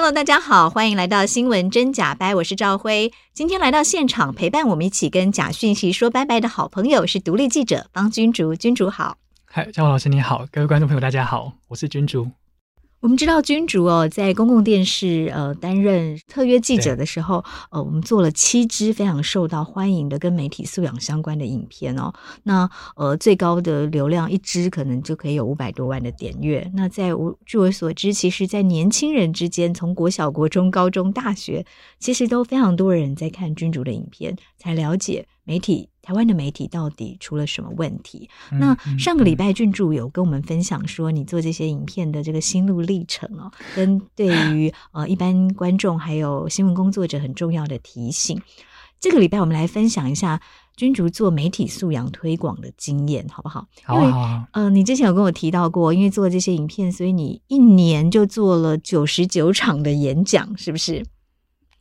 Hello，大家好，欢迎来到新闻真假掰，我是赵辉。今天来到现场陪伴我们一起跟假讯息说拜拜的好朋友是独立记者方君竹，君竹好。嗨，赵辉老师你好，各位观众朋友大家好，我是君竹。我们知道君竹哦，在公共电视呃担任特约记者的时候，呃，我们做了七支非常受到欢迎的跟媒体素养相关的影片哦。那呃，最高的流量一支可能就可以有五百多万的点阅。那在我据我所知，其实，在年轻人之间，从国小、国中、高中、大学，其实都非常多人在看君竹的影片，才了解媒体。台湾的媒体到底出了什么问题？嗯、那上个礼拜君主有跟我们分享说，你做这些影片的这个心路历程哦，跟对于 呃一般观众还有新闻工作者很重要的提醒。这个礼拜我们来分享一下君竹做媒体素养推广的经验，好不好？好啊，好啊。呃，你之前有跟我提到过，因为做这些影片，所以你一年就做了九十九场的演讲，是不是？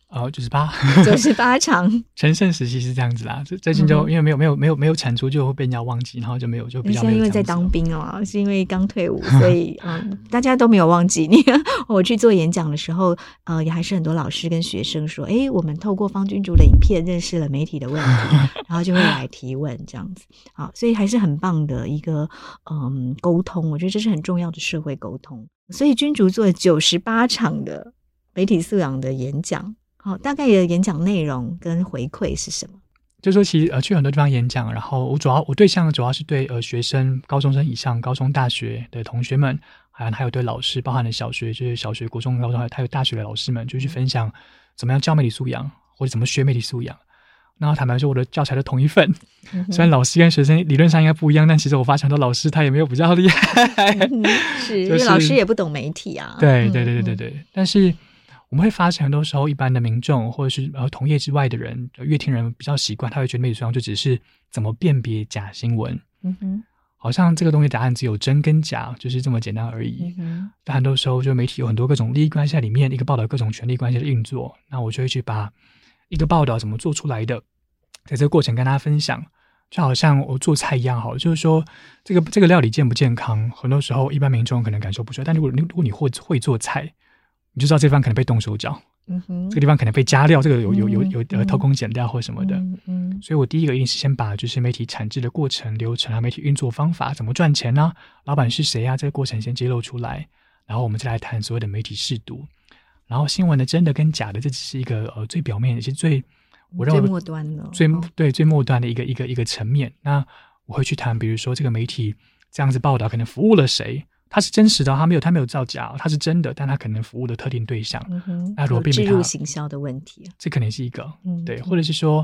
哦，九十八，九十八场。全盛时期是这样子啦，最近就因为没有没有没有没有产出，就会被人家忘记，然后就没有就比较没有。是因为在当兵哦，是因为刚退伍，所以嗯，大家都没有忘记你。我去做演讲的时候，呃，也还是很多老师跟学生说，哎，我们透过方君竹的影片认识了媒体的问题，然后就会来提问这样子。好，所以还是很棒的一个嗯沟通，我觉得这是很重要的社会沟通。所以君竹做了九十八场的媒体素养的演讲。好，大概的演讲内容跟回馈是什么？就说其实呃去很多地方演讲，然后我主要我对象主要是对呃学生、高中生以上、高中、大学的同学们，还有还有对老师，包含了小学就是小学、国中、高中，还有大学的老师们，就去分享怎么样教媒体素养或者怎么学媒体素养。然后坦白说，我的教材都同一份，嗯、虽然老师跟学生理论上应该不一样，但其实我发现很多老师他也没有比较厉害，嗯、是因为老师也不懂媒体啊。对对对对对对，但是。我们会发现，很多时候一般的民众或者是呃同业之外的人，阅听人比较习惯，他会觉得媒体素养就只是怎么辨别假新闻，嗯哼，好像这个东西答案只有真跟假，就是这么简单而已。嗯，但很多时候，就媒体有很多各种利益关系在里面，一个报道各种权力关系的运作，那我就会去把一个报道怎么做出来的，在这个过程跟大家分享，就好像我做菜一样，好，就是说这个这个料理健不健康，很多时候一般民众可能感受不出来，但如果你如果你会会做菜。你就知道这地方可能被动手脚，嗯哼，这个地方可能被加料，这个有有有有呃偷工减料或什么的，嗯，嗯，所以我第一个一定是先把就是媒体产制的过程流程啊，媒体运作方法怎么赚钱呢？老板是谁啊？这个过程先揭露出来，然后我们再来谈所谓的媒体试读，然后新闻的真的跟假的，这只是一个呃最表面，也是最我认为最末端的，最对最末端的一个一个一个层面。那我会去谈，比如说这个媒体这样子报道可能服务了谁？它是真实的，它没有，它没有造假，它是真的，但它可能服务的特定对象。嗯哼，那如果辨别它，置入行销的问题，这可能是一个，嗯，对，或者是说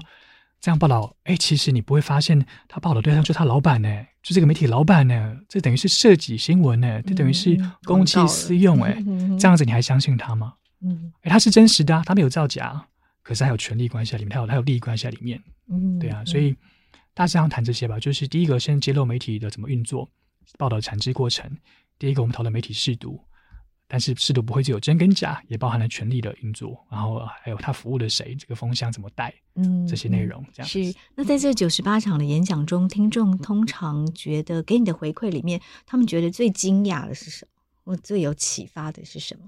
这样报道，哎，其实你不会发现他报道对象就是他老板呢，就这个媒体老板呢，这等于是设计新闻呢，这等于是公器私用，哎，这样子你还相信他吗？嗯，哎，他是真实的，他没有造假，可是还有权力关系在里面，他有他有利益关系在里面，嗯，对啊，所以大致上谈这些吧，就是第一个先揭露媒体的怎么运作，报道产制过程。第一个，我们讨论媒体试读，但是试读不会只有真跟假，也包含了权力的运作，然后还有他服务的谁，这个风向怎么带，嗯，这些内容这样是。那在这九十八场的演讲中，听众通常觉得给你的回馈里面，他们觉得最惊讶的是什么？我最有启发的是什么？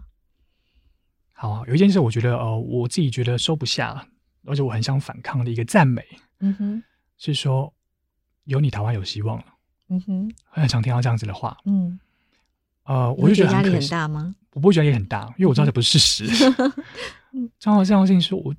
好啊，有一件事，我觉得呃，我自己觉得收不下，而且我很想反抗的一个赞美，嗯哼，是说有你，台湾有希望了，嗯哼，很想听到这样子的话，嗯。呃，我就觉得压力很大吗？我不会觉得压力很大，因为我知道这不是事实。正好这样的事情是我，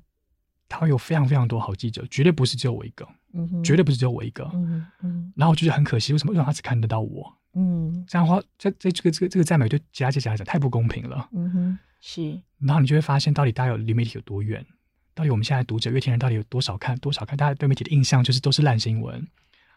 他会有非常非常多好记者，绝对不是只有我一个，嗯、哼绝对不是只有我一个。嗯嗯、然后我就觉得很可惜，为什么？为什么他只看得到我？嗯，这样的话，这这这个这个这个赞美对其他记者来讲太不公平了。嗯哼，是。然后你就会发现，到底大家有离媒体有多远？到底我们现在读者、阅听人到底有多少看多少看？大家对媒体的印象就是都是烂新闻，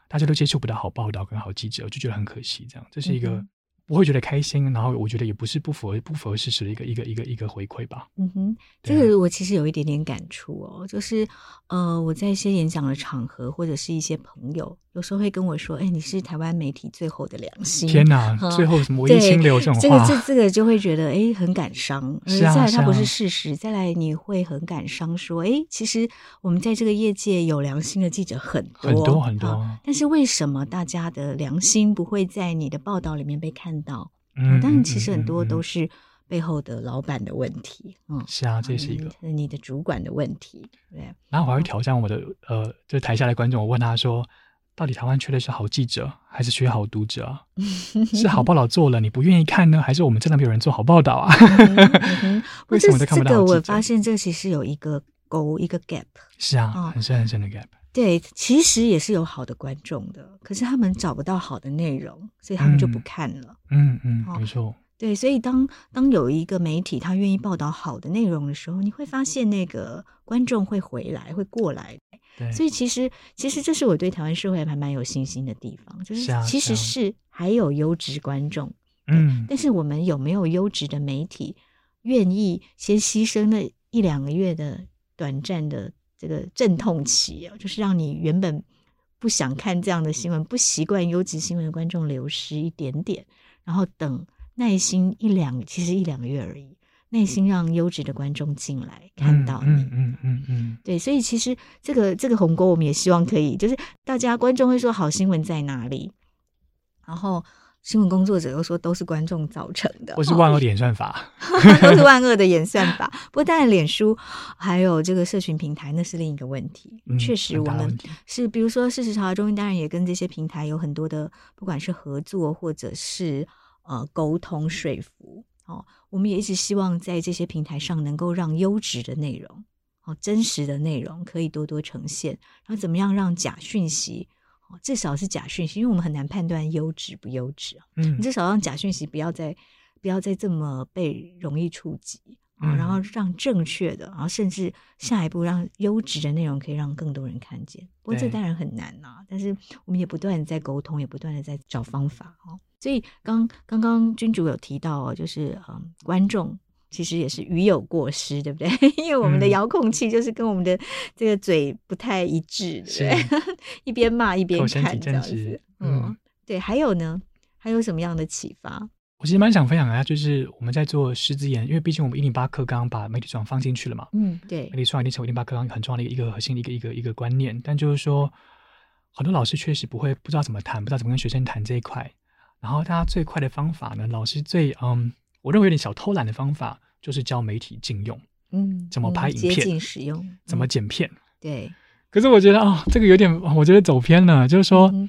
大家都接触不到好报道跟好记者，我就觉得很可惜。这样，这是一个。不会觉得开心，然后我觉得也不是不符合不符合事实的一个一个一个一个回馈吧。嗯哼，这个我其实有一点点感触哦，就是呃，我在一些演讲的场合或者是一些朋友，有时候会跟我说：“哎，你是台湾媒体最后的良心。”天哪，嗯、最后什么唯一清流这种话，这个这这个就会觉得哎很感伤。是啊，再来它不是事实，再来你会很感伤，说：“哎，其实我们在这个业界有良心的记者很多很多很多、嗯，但是为什么大家的良心不会在你的报道里面被看到？”嗯，但其实很多都是背后的老板的问题，嗯，是啊，这是一个是你的主管的问题，对。然后我还会挑战我的呃，就是台下的观众，我问他说，到底台湾缺的是好记者，还是缺好读者啊？是好报道做了你不愿意看呢，还是我们真的没有人做好报道啊？为什么都看不到？这个我发现这其实有一个沟，一个 gap。是啊，很深很深的 gap。对，其实也是有好的观众的，可是他们找不到好的内容，所以他们就不看了。嗯嗯，嗯，没错。对，所以当当有一个媒体他愿意报道好的内容的时候，你会发现那个观众会回来，会过来。对，所以其实其实这是我对台湾社会还蛮有信心的地方，就是其实是还有优质观众。嗯，但是我们有没有优质的媒体愿意先牺牲那一两个月的短暂的？这个阵痛期啊，就是让你原本不想看这样的新闻、不习惯优质新闻的观众流失一点点，然后等耐心一两，其实一两个月而已，耐心让优质的观众进来看到你，嗯嗯嗯嗯，对，所以其实这个这个鸿沟，我们也希望可以，就是大家观众会说好新闻在哪里，然后。新闻工作者又说都是观众造成的，不是万恶的演算法，都是万恶的演算法。不过当然，脸书还有这个社群平台，那是另一个问题。嗯、确实，我们是比如说事实查中心，当然也跟这些平台有很多的，不管是合作或者是呃沟通说服。哦，我们也一直希望在这些平台上能够让优质的内容，哦，真实的内容可以多多呈现。然后怎么样让假讯息？哦至少是假讯息，因为我们很难判断优质不优质啊。嗯，你至少让假讯息不要再不要再这么被容易触及啊，然后让正确的，然后甚至下一步让优质的内容可以让更多人看见。不过这当然很难呐，但是我们也不断的在沟通，也不断的在找方法哦。所以刚刚刚君主有提到哦，就是嗯，观众。其实也是语有过失，对不对？因为我们的遥控器就是跟我们的这个嘴不太一致，对不对？一边骂一边看这样子。嗯，对。还有呢？还有什么样的启发？我其实蛮想分享一下，就是我们在做师资研，因为毕竟我们一零八课纲把媒体素养放进去了嘛。嗯，对。媒体素养一定成为一零八课纲很重要的一个一个核心的一个一个一个观念。但就是说，很多老师确实不会不知道怎么谈，不知道怎么跟学生谈这一块。然后大家最快的方法呢，老师最嗯。我认为有点小偷懒的方法，就是教媒体禁用，嗯，怎么拍影片，接近使用，怎么剪片，对。可是我觉得啊、哦，这个有点，我觉得走偏了。就是说，嗯、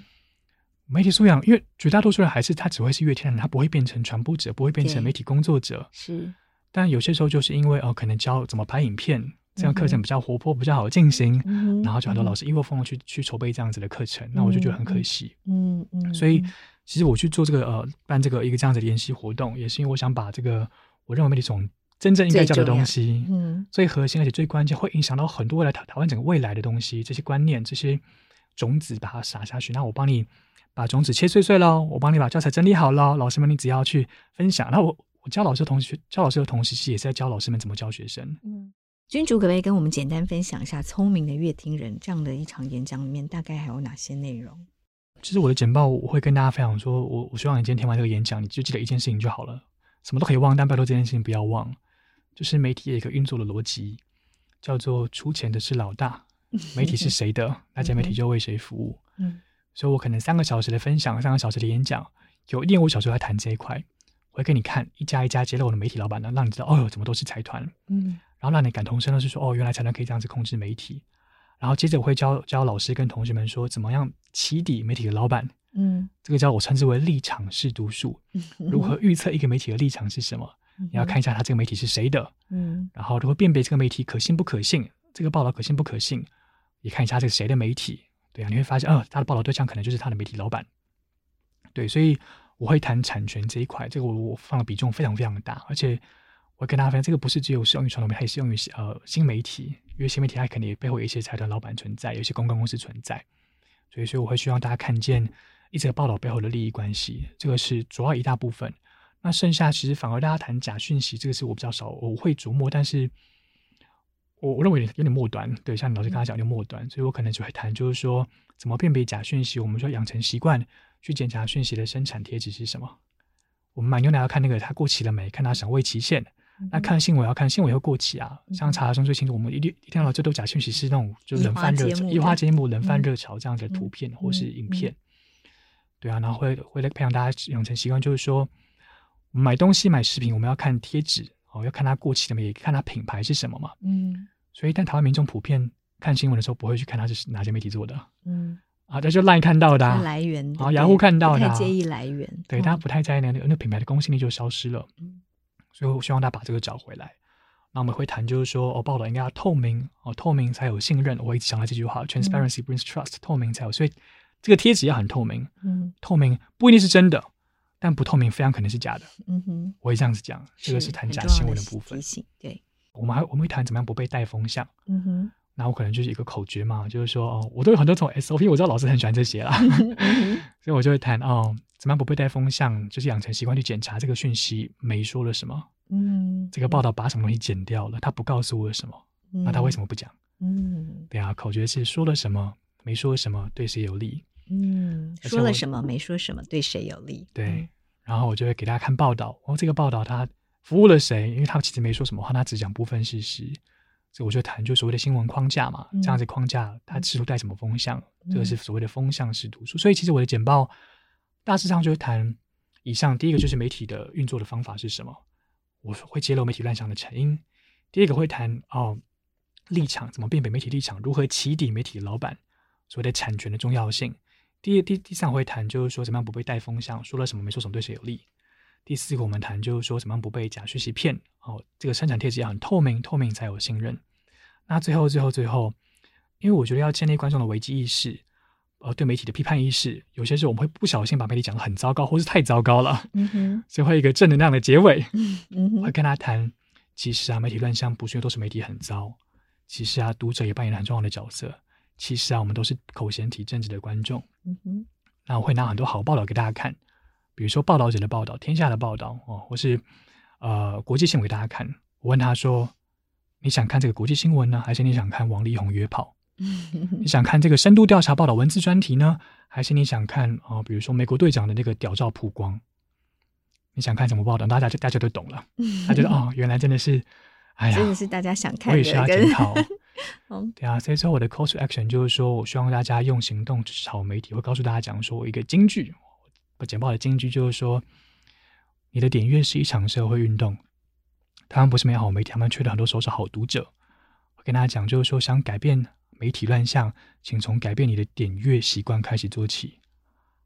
媒体素养，因为绝大多数人还是他只会是乐天人，他不会变成传播者，不会变成媒体工作者。是。但有些时候就是因为哦，可能教怎么拍影片，这样课程比较活泼，比较好进行，嗯、然后就很多老师一窝蜂的去去筹备这样子的课程，那我就觉得很可惜。嗯嗯。嗯所以。其实我去做这个呃，办这个一个这样子的研习活动，也是因为我想把这个我认为媒体从真正应该教的东西，嗯，最核心而且最关键，会影响到很多未来台台湾整个未来的东西，这些观念、这些种子，把它撒下去。那我帮你把种子切碎碎喽，我帮你把教材整理好喽，老师们你只要去分享。那我我教老师的同学，教老师的同时，其实也是在教老师们怎么教学生。嗯，君主可不可以跟我们简单分享一下《聪明的乐听人》这样的一场演讲里面大概还有哪些内容？其实我的简报我会跟大家分享说，我我希望你今天听完这个演讲，你就记得一件事情就好了，什么都可以忘，但拜托这件事情不要忘，就是媒体有一个运作的逻辑，叫做出钱的是老大，媒体是谁的，那家媒体就为谁服务。嗯，所以我可能三个小时的分享，三个小时的演讲，有一点五小时在谈这一块，我会给你看一家一家揭露我的媒体老板呢，让你知道哦哟，怎么都是财团，嗯，然后让你感同身受是说哦，原来财团可以这样子控制媒体。然后接着我会教教老师跟同学们说，怎么样起底媒体的老板。嗯，这个叫我称之为立场式读书。嗯，如何预测一个媒体的立场是什么？嗯，你要看一下他这个媒体是谁的。嗯，然后如何辨别这个媒体可信不可信？这个报道可信不可信？你看一下这是谁的媒体。对啊，你会发现，呃，他的报道对象可能就是他的媒体老板。对，所以我会谈产权这一块，这个我我放的比重非常非常的大，而且。我跟大家分享，这个不是只有适用于传统媒体，还适用于呃新媒体，因为新媒体它肯定背后有一些财团老板存在，有一些公关公司存在，所以所以我会希望大家看见一则报道背后的利益关系，这个是主要一大部分。那剩下其实反而大家谈假讯息，这个是我比较少我会琢磨，但是我我认为有点末端。对，像你老师刚才讲，有点末端，所以我可能就会谈，就是说怎么辨别假讯息。我们说养成习惯去检查讯息的生产贴纸是什么。我们买牛奶要看那个它过期了没，看它赏味期限。那看新闻要看新闻会过期啊，像查的中最清楚，我们一定一定要这都假讯息是那种就冷饭热炒、移花接木、冷饭热潮这样的图片或是影片。对啊，然后会会来培养大家养成习惯，就是说买东西买食品，我们要看贴纸哦，要看它过期了没，也看它品牌是什么嘛。嗯。所以，但台湾民众普遍看新闻的时候，不会去看它是哪些媒体做的。嗯。啊，这就 LINE 看到的来源啊，雅虎看到的，不太介意来源。对，大家不太在意那个那品牌的公信力就消失了。嗯。所以我希望大家把这个找回来。那我们会谈，就是说，哦，报道应该要透明哦，透明才有信任。我一直想到这句话：Transparency brings trust，透明才有。所以。这个贴纸要很透明，嗯，透明不一定是真的，但不透明非常可能是假的，嗯哼，我会这样子讲，这个是谈假新闻的部分，提醒对，我们还我们会谈怎么样不被带风向，嗯哼，那我可能就是一个口诀嘛，就是说哦，我都有很多种 SOP，我知道老师很喜欢这些啦，所以我就会谈哦，怎么样不被带风向，就是养成习惯去检查这个讯息没说了什么，嗯，这个报道把什么东西剪掉了，他不告诉我什么，那他为什么不讲？嗯，对啊，口诀是说了什么，没说什么，对谁有利？嗯，说了什么没说什么，对谁有利？对，然后我就会给大家看报道。哦，这个报道他服务了谁？因为他其实没说什么话，他只讲部分事实。所以我就谈就所谓的新闻框架嘛，这样子框架它试图带什么风向？这个是所谓的风向式读书。所以其实我的简报大致上就会谈以上。第一个就是媒体的运作的方法是什么？我会揭露媒体乱象的成因。第二个会谈哦，立场怎么辨别媒体立场？如何起底媒体的老板？所谓的产权的重要性。第第第三会谈就是说怎么样不被带风向，说了什么没说什么对谁有利。第四个我们谈就是说怎么样不被假讯息骗。哦，这个生产贴纸要很透明，透明才有信任。那最后最后最后，因为我觉得要建立观众的危机意识，呃，对媒体的批判意识，有些时候我们会不小心把媒体讲得很糟糕，或是太糟糕了。嗯哼。所以会一个正能量的结尾。嗯哼。会跟他谈，其实啊，媒体乱象不是因为都是媒体很糟，其实啊，读者也扮演了很重要的角色。其实啊，我们都是口嫌体正直的观众。嗯哼，那我会拿很多好报道给大家看，比如说报道者的报道、天下的报道哦，或是呃国际新闻给大家看。我问他说：“你想看这个国际新闻呢，还是你想看王力宏约炮？你想看这个深度调查报道文字专题呢，还是你想看哦、呃，比如说美国队长的那个屌照曝光？你想看什么报道？大家就大家都懂了。他觉得哦，原来真的是，哎呀，真的是大家想看的。我也需要检讨。”对啊，所以说我的 call to action 就是说，我希望大家用行动支持好媒体。会告诉大家讲说，一个金句，我简报的金句就是说，你的点阅是一场社会运动。他们不是没有好媒体，他们缺的很多时候是好读者。我跟大家讲，就是说，想改变媒体乱象，请从改变你的点阅习惯开始做起。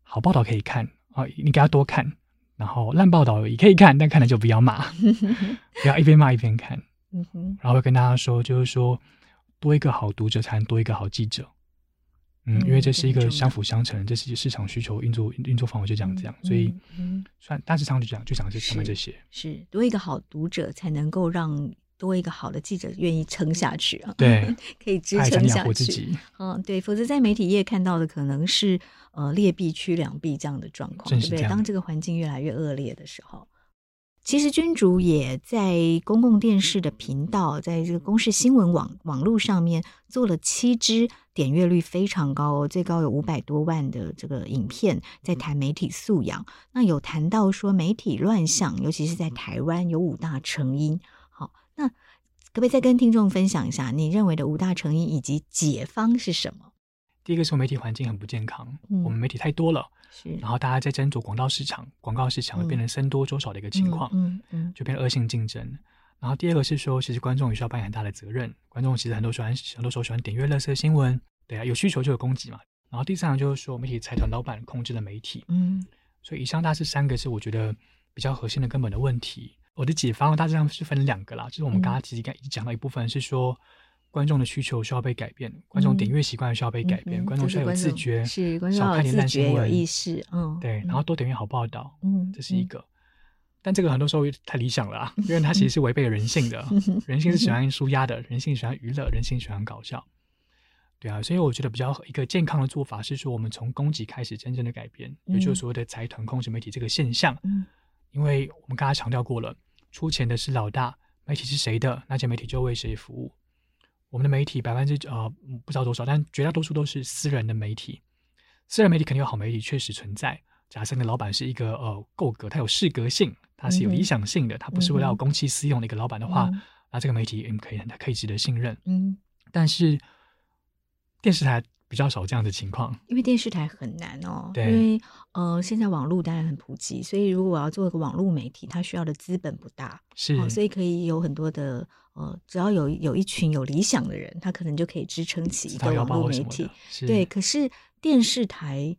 好报道可以看啊，你给他多看，然后烂报道也可以看，但看了就不要骂，不要一边骂一边看。然后会跟大家说，就是说。多一个好读者，才能多一个好记者。嗯，因为这是一个相辅相成，这是市场需求运作运作方法就讲这样，所以算大致上就讲就讲这上面这些。是多一个好读者，才能够让多一个好的记者愿意撑下去啊。对，可以支撑下去。嗯，对，否则在媒体业看到的可能是呃劣币驱良币这样的状况，对不对？当这个环境越来越恶劣的时候。其实君主也在公共电视的频道，在这个公视新闻网网络上面做了七支点阅率非常高哦，最高有五百多万的这个影片，在谈媒体素养。那有谈到说媒体乱象，尤其是在台湾有五大成因。好，那可不可以再跟听众分享一下你认为的五大成因以及解方是什么？第一个是媒体环境很不健康，嗯、我们媒体太多了，是，然后大家在争夺广告市场，广告市场会变成僧多粥少的一个情况，嗯嗯，就变成恶性竞争。然后第二个是说，其实观众也需要扮演很大的责任，观众其实很多喜欢，很多时候喜欢点阅垃圾新闻，对啊，有需求就有供给嘛。然后第三个就是说，媒体财团老板控制了媒体，嗯，所以以上大致三个是我觉得比较核心的根本的问题。我的解方大致上是分两个啦，就是我们刚刚其实刚已经讲到一部分是说。观众的需求需要被改变，观众点阅习惯需要被改变，嗯、观众需要有自觉，是观众要有自觉、有意识，嗯，对，然后多点阅好报道，嗯，这是一个，嗯、但这个很多时候太理想了啊，因为它其实是违背了人性的，人性是喜欢舒压的，人性喜欢娱乐，人性喜欢搞笑，对啊，所以我觉得比较一个健康的做法是说，我们从供给开始真正的改变，也、嗯、就是所谓的财团控制媒体这个现象。嗯，因为我们刚才强调过了，出钱的是老大，媒体是谁的，那些媒体就为谁服务。我们的媒体百分之呃不知道多少，但绝大多数都是私人的媒体。私人媒体肯定有好媒体确实存在。假设你的老板是一个呃够格，他有适格性，他是有理想性的，他不是为了要公器私用的一个老板的话，嗯、那这个媒体嗯可以可以值得信任。嗯，但是电视台比较少这样的情况，因为电视台很难哦。对，因为呃现在网络当然很普及，所以如果我要做一个网络媒体，它需要的资本不大，是、哦，所以可以有很多的呃，只要有有一群有理想的人，他可能就可以支撑起一个网络媒体。对，可是电视台。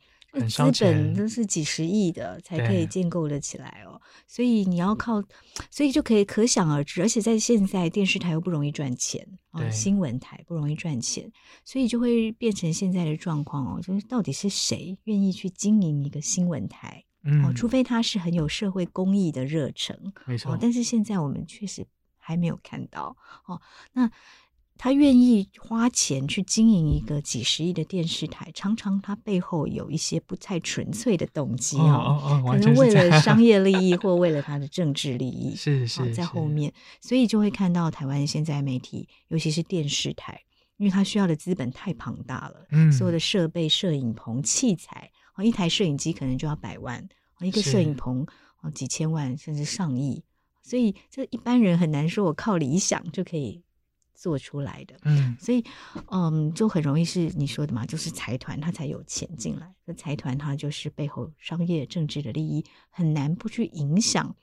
资本都是几十亿的才可以建构的起来哦，所以你要靠，所以就可以可想而知。而且在现在电视台又不容易赚钱啊，新闻台不容易赚钱，所以就会变成现在的状况哦，就是到底是谁愿意去经营一个新闻台？嗯，哦，除非他是很有社会公益的热忱，没错。但是现在我们确实还没有看到哦，那。他愿意花钱去经营一个几十亿的电视台，常常他背后有一些不太纯粹的动机啊，可能为了商业利益 或为了他的政治利益，是是在后面，所以就会看到台湾现在媒体，尤其是电视台，因为他需要的资本太庞大了，嗯，所有的设备、摄影棚、器材啊，一台摄影机可能就要百万，一个摄影棚啊几千万甚至上亿，所以这一般人很难说，我靠理想就可以。做出来的，嗯，所以，嗯，就很容易是你说的嘛，就是财团他才有钱进来，那财团他就是背后商业政治的利益，很难不去影响，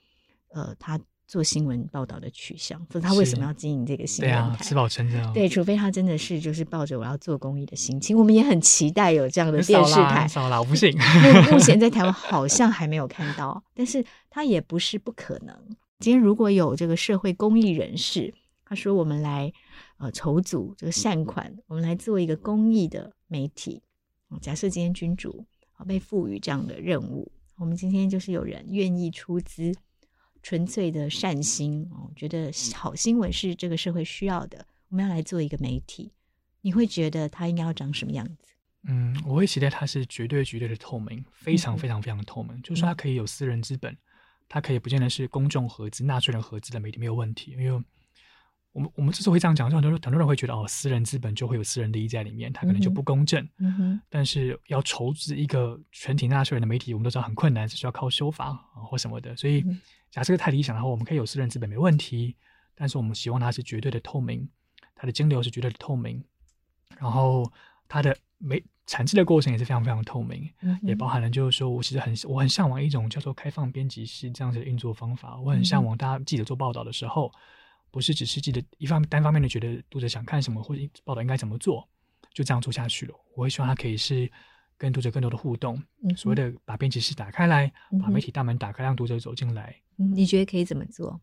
呃，他做新闻报道的取向，所以他为什么要经营这个新闻台？对啊，吃饱撑着。对，除非他真的是就是抱着我要做公益的心情，我们也很期待有这样的电视台。少了，我不信。目前在台湾 好像还没有看到，但是他也不是不可能。今天如果有这个社会公益人士，他说我们来。呃，筹组这个善款，我们来做一个公益的媒体。假设今天君主啊被赋予这样的任务，我们今天就是有人愿意出资，纯粹的善心哦，觉得好新闻是这个社会需要的，我们要来做一个媒体。你会觉得它应该要长什么样子？嗯，我会期待它是绝对绝对的透明，非常非常非常的透明。嗯、就是说它可以有私人资本，它可以不见得是公众合资、纳税人合资的媒体没有问题，因为。我们我们之所以会这样讲，就很多很多人会觉得哦，私人资本就会有私人利益在里面，它可能就不公正。但是要筹资一个全体纳税人的媒体，我们都知道很困难，是需要靠修法啊或什么的。所以，假设个太理想的话，我们可以有私人资本没问题，但是我们希望它是绝对的透明，它的金流是绝对的透明，然后它的媒产制的过程也是非常非常透明，也包含了就是说我其实很我很向往一种叫做开放编辑室这样子的运作方法，我很向往大家记者做报道的时候。不是只是记得一方单方面的觉得读者想看什么或者报道应该怎么做，就这样做下去了。我会希望他可以是跟读者更多的互动，嗯、所谓的把编辑室打开来，嗯、把媒体大门打开，让读者走进来。你觉得可以怎么做？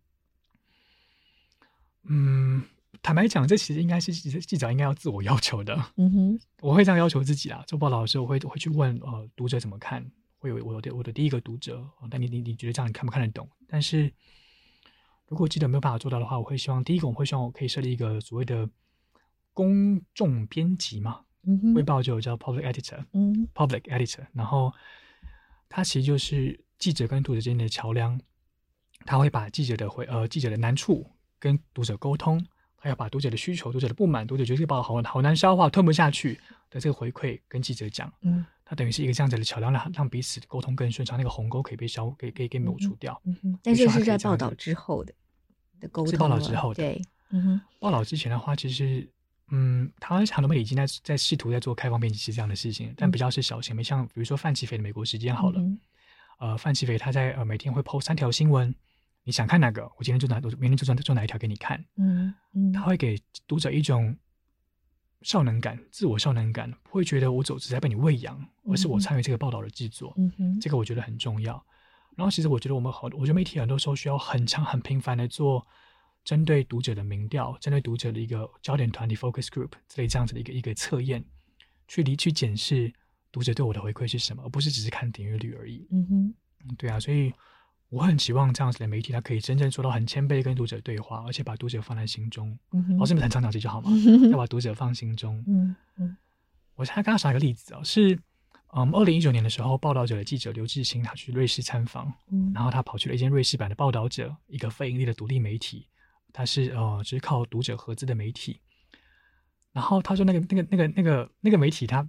嗯，坦白讲，这其实应该是记者应该要自我要求的。嗯哼，我会这样要求自己啊。做报道的时候，我会会去问呃读者怎么看，会有我的我的第一个读者。但你你你觉得这样你看不看得懂？但是。如果记者没有办法做到的话，我会希望第一个，我会希望我可以设立一个所谓的公众编辑嘛，嗯哼，卫报就有叫 public editor，嗯，public editor，然后它其实就是记者跟读者之间的桥梁，他会把记者的回呃记者的难处跟读者沟通，还要把读者的需求、读者的不满、读者觉得这个报道好好难消化、吞不下去的这个回馈跟记者讲，嗯，他等于是一个这样子的桥梁，让让彼此沟通更顺畅，那个鸿沟可以被消，可以可以给抹除掉。嗯哼，但是是在报道之后的。是报道之后的，对，嗯哼，报道之前的话，其实，嗯，台湾很多媒体已经在在试图在做开放编辑器这样的事情，但比较是小型，没像比如说范琪斐的美国时间好了，嗯、呃，范琪斐他在呃每天会 post 三条新闻，你想看哪个，我今天就哪，我明天就做做哪一条给你看，嗯嗯，他会给读者一种效能感，自我效能感，不会觉得我走只在被你喂养，而是我参与这个报道的制作，嗯哼，这个我觉得很重要。然后，其实我觉得我们好，我觉得媒体很多时候需要很强、很频繁的做针对读者的民调，针对读者的一个焦点团体 focus group 之类这样子的一个一个测验，去离去检视读者对我的回馈是什么，而不是只是看点阅率而已。嗯哼，对啊，所以我很期望这样子的媒体，它可以真正做到很谦卑跟读者对话，而且把读者放在心中。老师们很常讲这句话嘛，要把读者放心中。嗯嗯。我现在刚刚想一个例子哦，是嗯，二零一九年的时候，报道者的记者刘志兴他去瑞士参访，嗯，然后他跑去了一间瑞士版的报道者，一个非盈利的独立媒体，他是呃，只是靠读者合资的媒体。然后他说那个那个那个那个那个媒体，他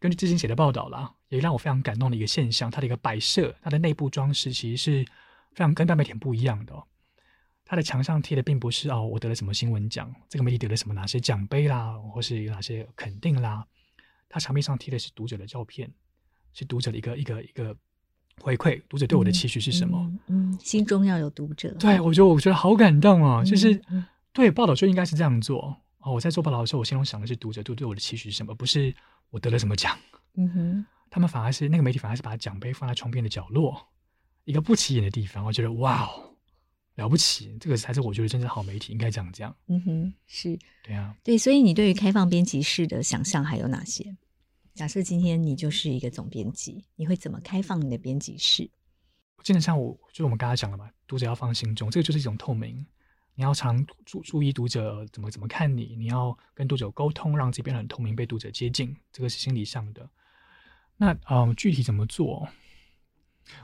根据之前写的报道啦，也让我非常感动的一个现象，它的一个摆设，它的内部装饰其实是非常跟大媒体不一样的哦。它的墙上贴的并不是哦，我得了什么新闻奖，这个媒体得了什么哪些奖杯啦，或是有哪些肯定啦。它墙壁上贴的是读者的照片，是读者的一个一个一个回馈，读者对我的期许是什么？嗯，嗯，心中要有读者。对，我觉得我觉得好感动哦，就是、嗯、对报道就应该是这样做哦。我在做报道的时候，我心中想的是读者对对我的期许是什么，不是我得了什么奖。嗯哼，他们反而是那个媒体反而是把奖杯放在床边的角落，一个不起眼的地方。我觉得哇哦。了不起，这个才是我觉得真正好媒体应该这样讲。嗯哼，是对啊，对，所以你对于开放编辑室的想象还有哪些？假设今天你就是一个总编辑，你会怎么开放你的编辑室？基本上，我就我们刚才讲了嘛，读者要放心中，这个就是一种透明。你要常注注意读者怎么怎么看你，你要跟读者沟通，让自己变得很透明，被读者接近，这个是心理上的。那嗯，具体怎么做？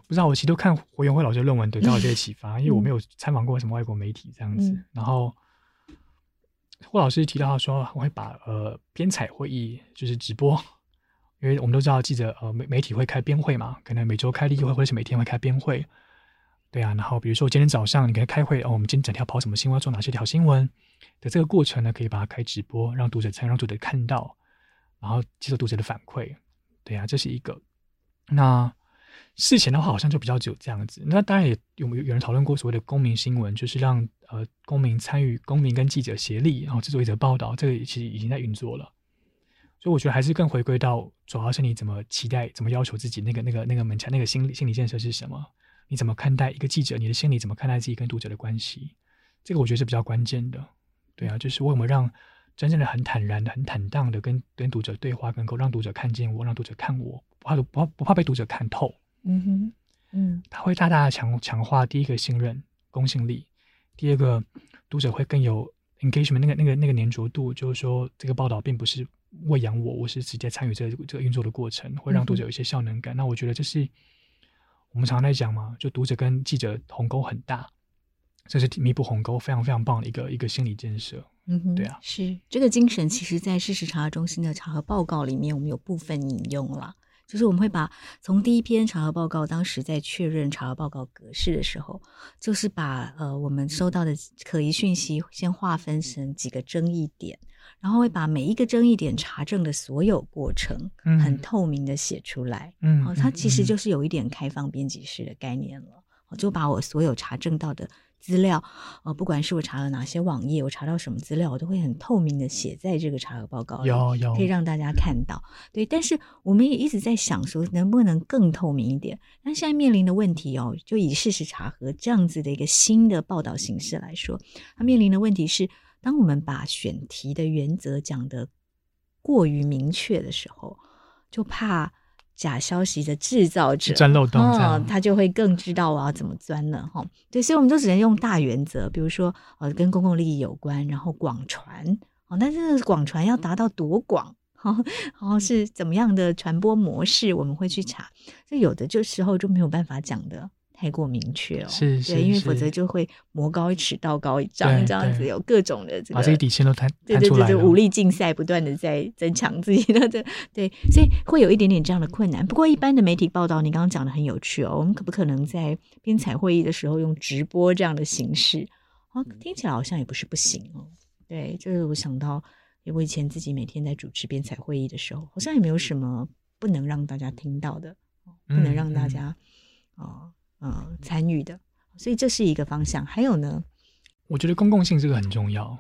不知道，我其实都看胡元辉老师的论文得到了这些启发，嗯、因为我没有参访过什么外国媒体这样子。嗯、然后霍老师提到说，我会把呃编采会议就是直播，因为我们都知道记者呃媒媒体会开编会嘛，可能每周开例会或者是每天会开编会。对啊，然后比如说今天早上你跟他开会哦，我们今天整条跑什么新闻，做哪些条新闻的这个过程呢，可以把它开直播，让读者参与，让读者看到，然后接受读者的反馈。对啊，这是一个那。事前的话，好像就比较只有这样子。那当然也有有人讨论过所谓的公民新闻，就是让呃公民参与，公民跟记者协力，然后制作一则报道。这个其实已经在运作了。所以我觉得还是更回归到，主要是你怎么期待，怎么要求自己那个那个那个门槛，那个心理心理建设是什么？你怎么看待一个记者？你的心里怎么看待自己跟读者的关系？这个我觉得是比较关键的。对啊，就是我有没有让真正的很坦然的、很坦荡的跟跟读者对话，能够让读者看见我，让读者看我，不怕不怕不怕被读者看透。嗯哼，嗯，他会大大的强强化第一个信任、公信力，第二个读者会更有 engagement，那个那个那个黏着度，就是说这个报道并不是喂养我，我是直接参与这个这个运作的过程，会让读者有一些效能感。嗯、那我觉得这是我们常常在讲嘛，就读者跟记者鸿沟很大，这是弥补鸿沟非常非常棒的一个一个心理建设。嗯哼，对啊，是这个精神，其实在事实查核中心的查核报告里面，我们有部分引用了。就是我们会把从第一篇查核报告，当时在确认查核报告格式的时候，就是把呃我们收到的可疑讯息先划分成几个争议点，然后会把每一个争议点查证的所有过程，很透明的写出来。嗯，它其实就是有一点开放编辑室的概念了，就把我所有查证到的。资料，呃，不管是我查了哪些网页，我查到什么资料，我都会很透明的写在这个查核报告里，有有可以让大家看到。对，但是我们也一直在想说，能不能更透明一点？那现在面临的问题哦，就以事实查核这样子的一个新的报道形式来说，它面临的问题是，当我们把选题的原则讲得过于明确的时候，就怕。假消息的制造者钻漏洞，嗯，他就会更知道我要怎么钻了哈。对，所以我们就只能用大原则，比如说呃，跟公共利益有关，然后广传哦，但是广传要达到多广，然后是怎么样的传播模式，我们会去查。这有的就时候就没有办法讲的。太过明确哦，是是，对，因为否则就会魔高一尺，道高一丈，这样子有各种的这个，把这些底线都摊对对对，武力竞赛不断的在增强自己的对对，所以会有一点点这样的困难。不过一般的媒体报道，你刚刚讲的很有趣哦，我们可不可能在编采会议的时候用直播这样的形式？哦，听起来好像也不是不行哦。对，就是我想到，因为我以前自己每天在主持编采会议的时候，好像也没有什么不能让大家听到的，不能让大家啊。嗯嗯呃，参与的，所以这是一个方向。还有呢，我觉得公共性这个很重要。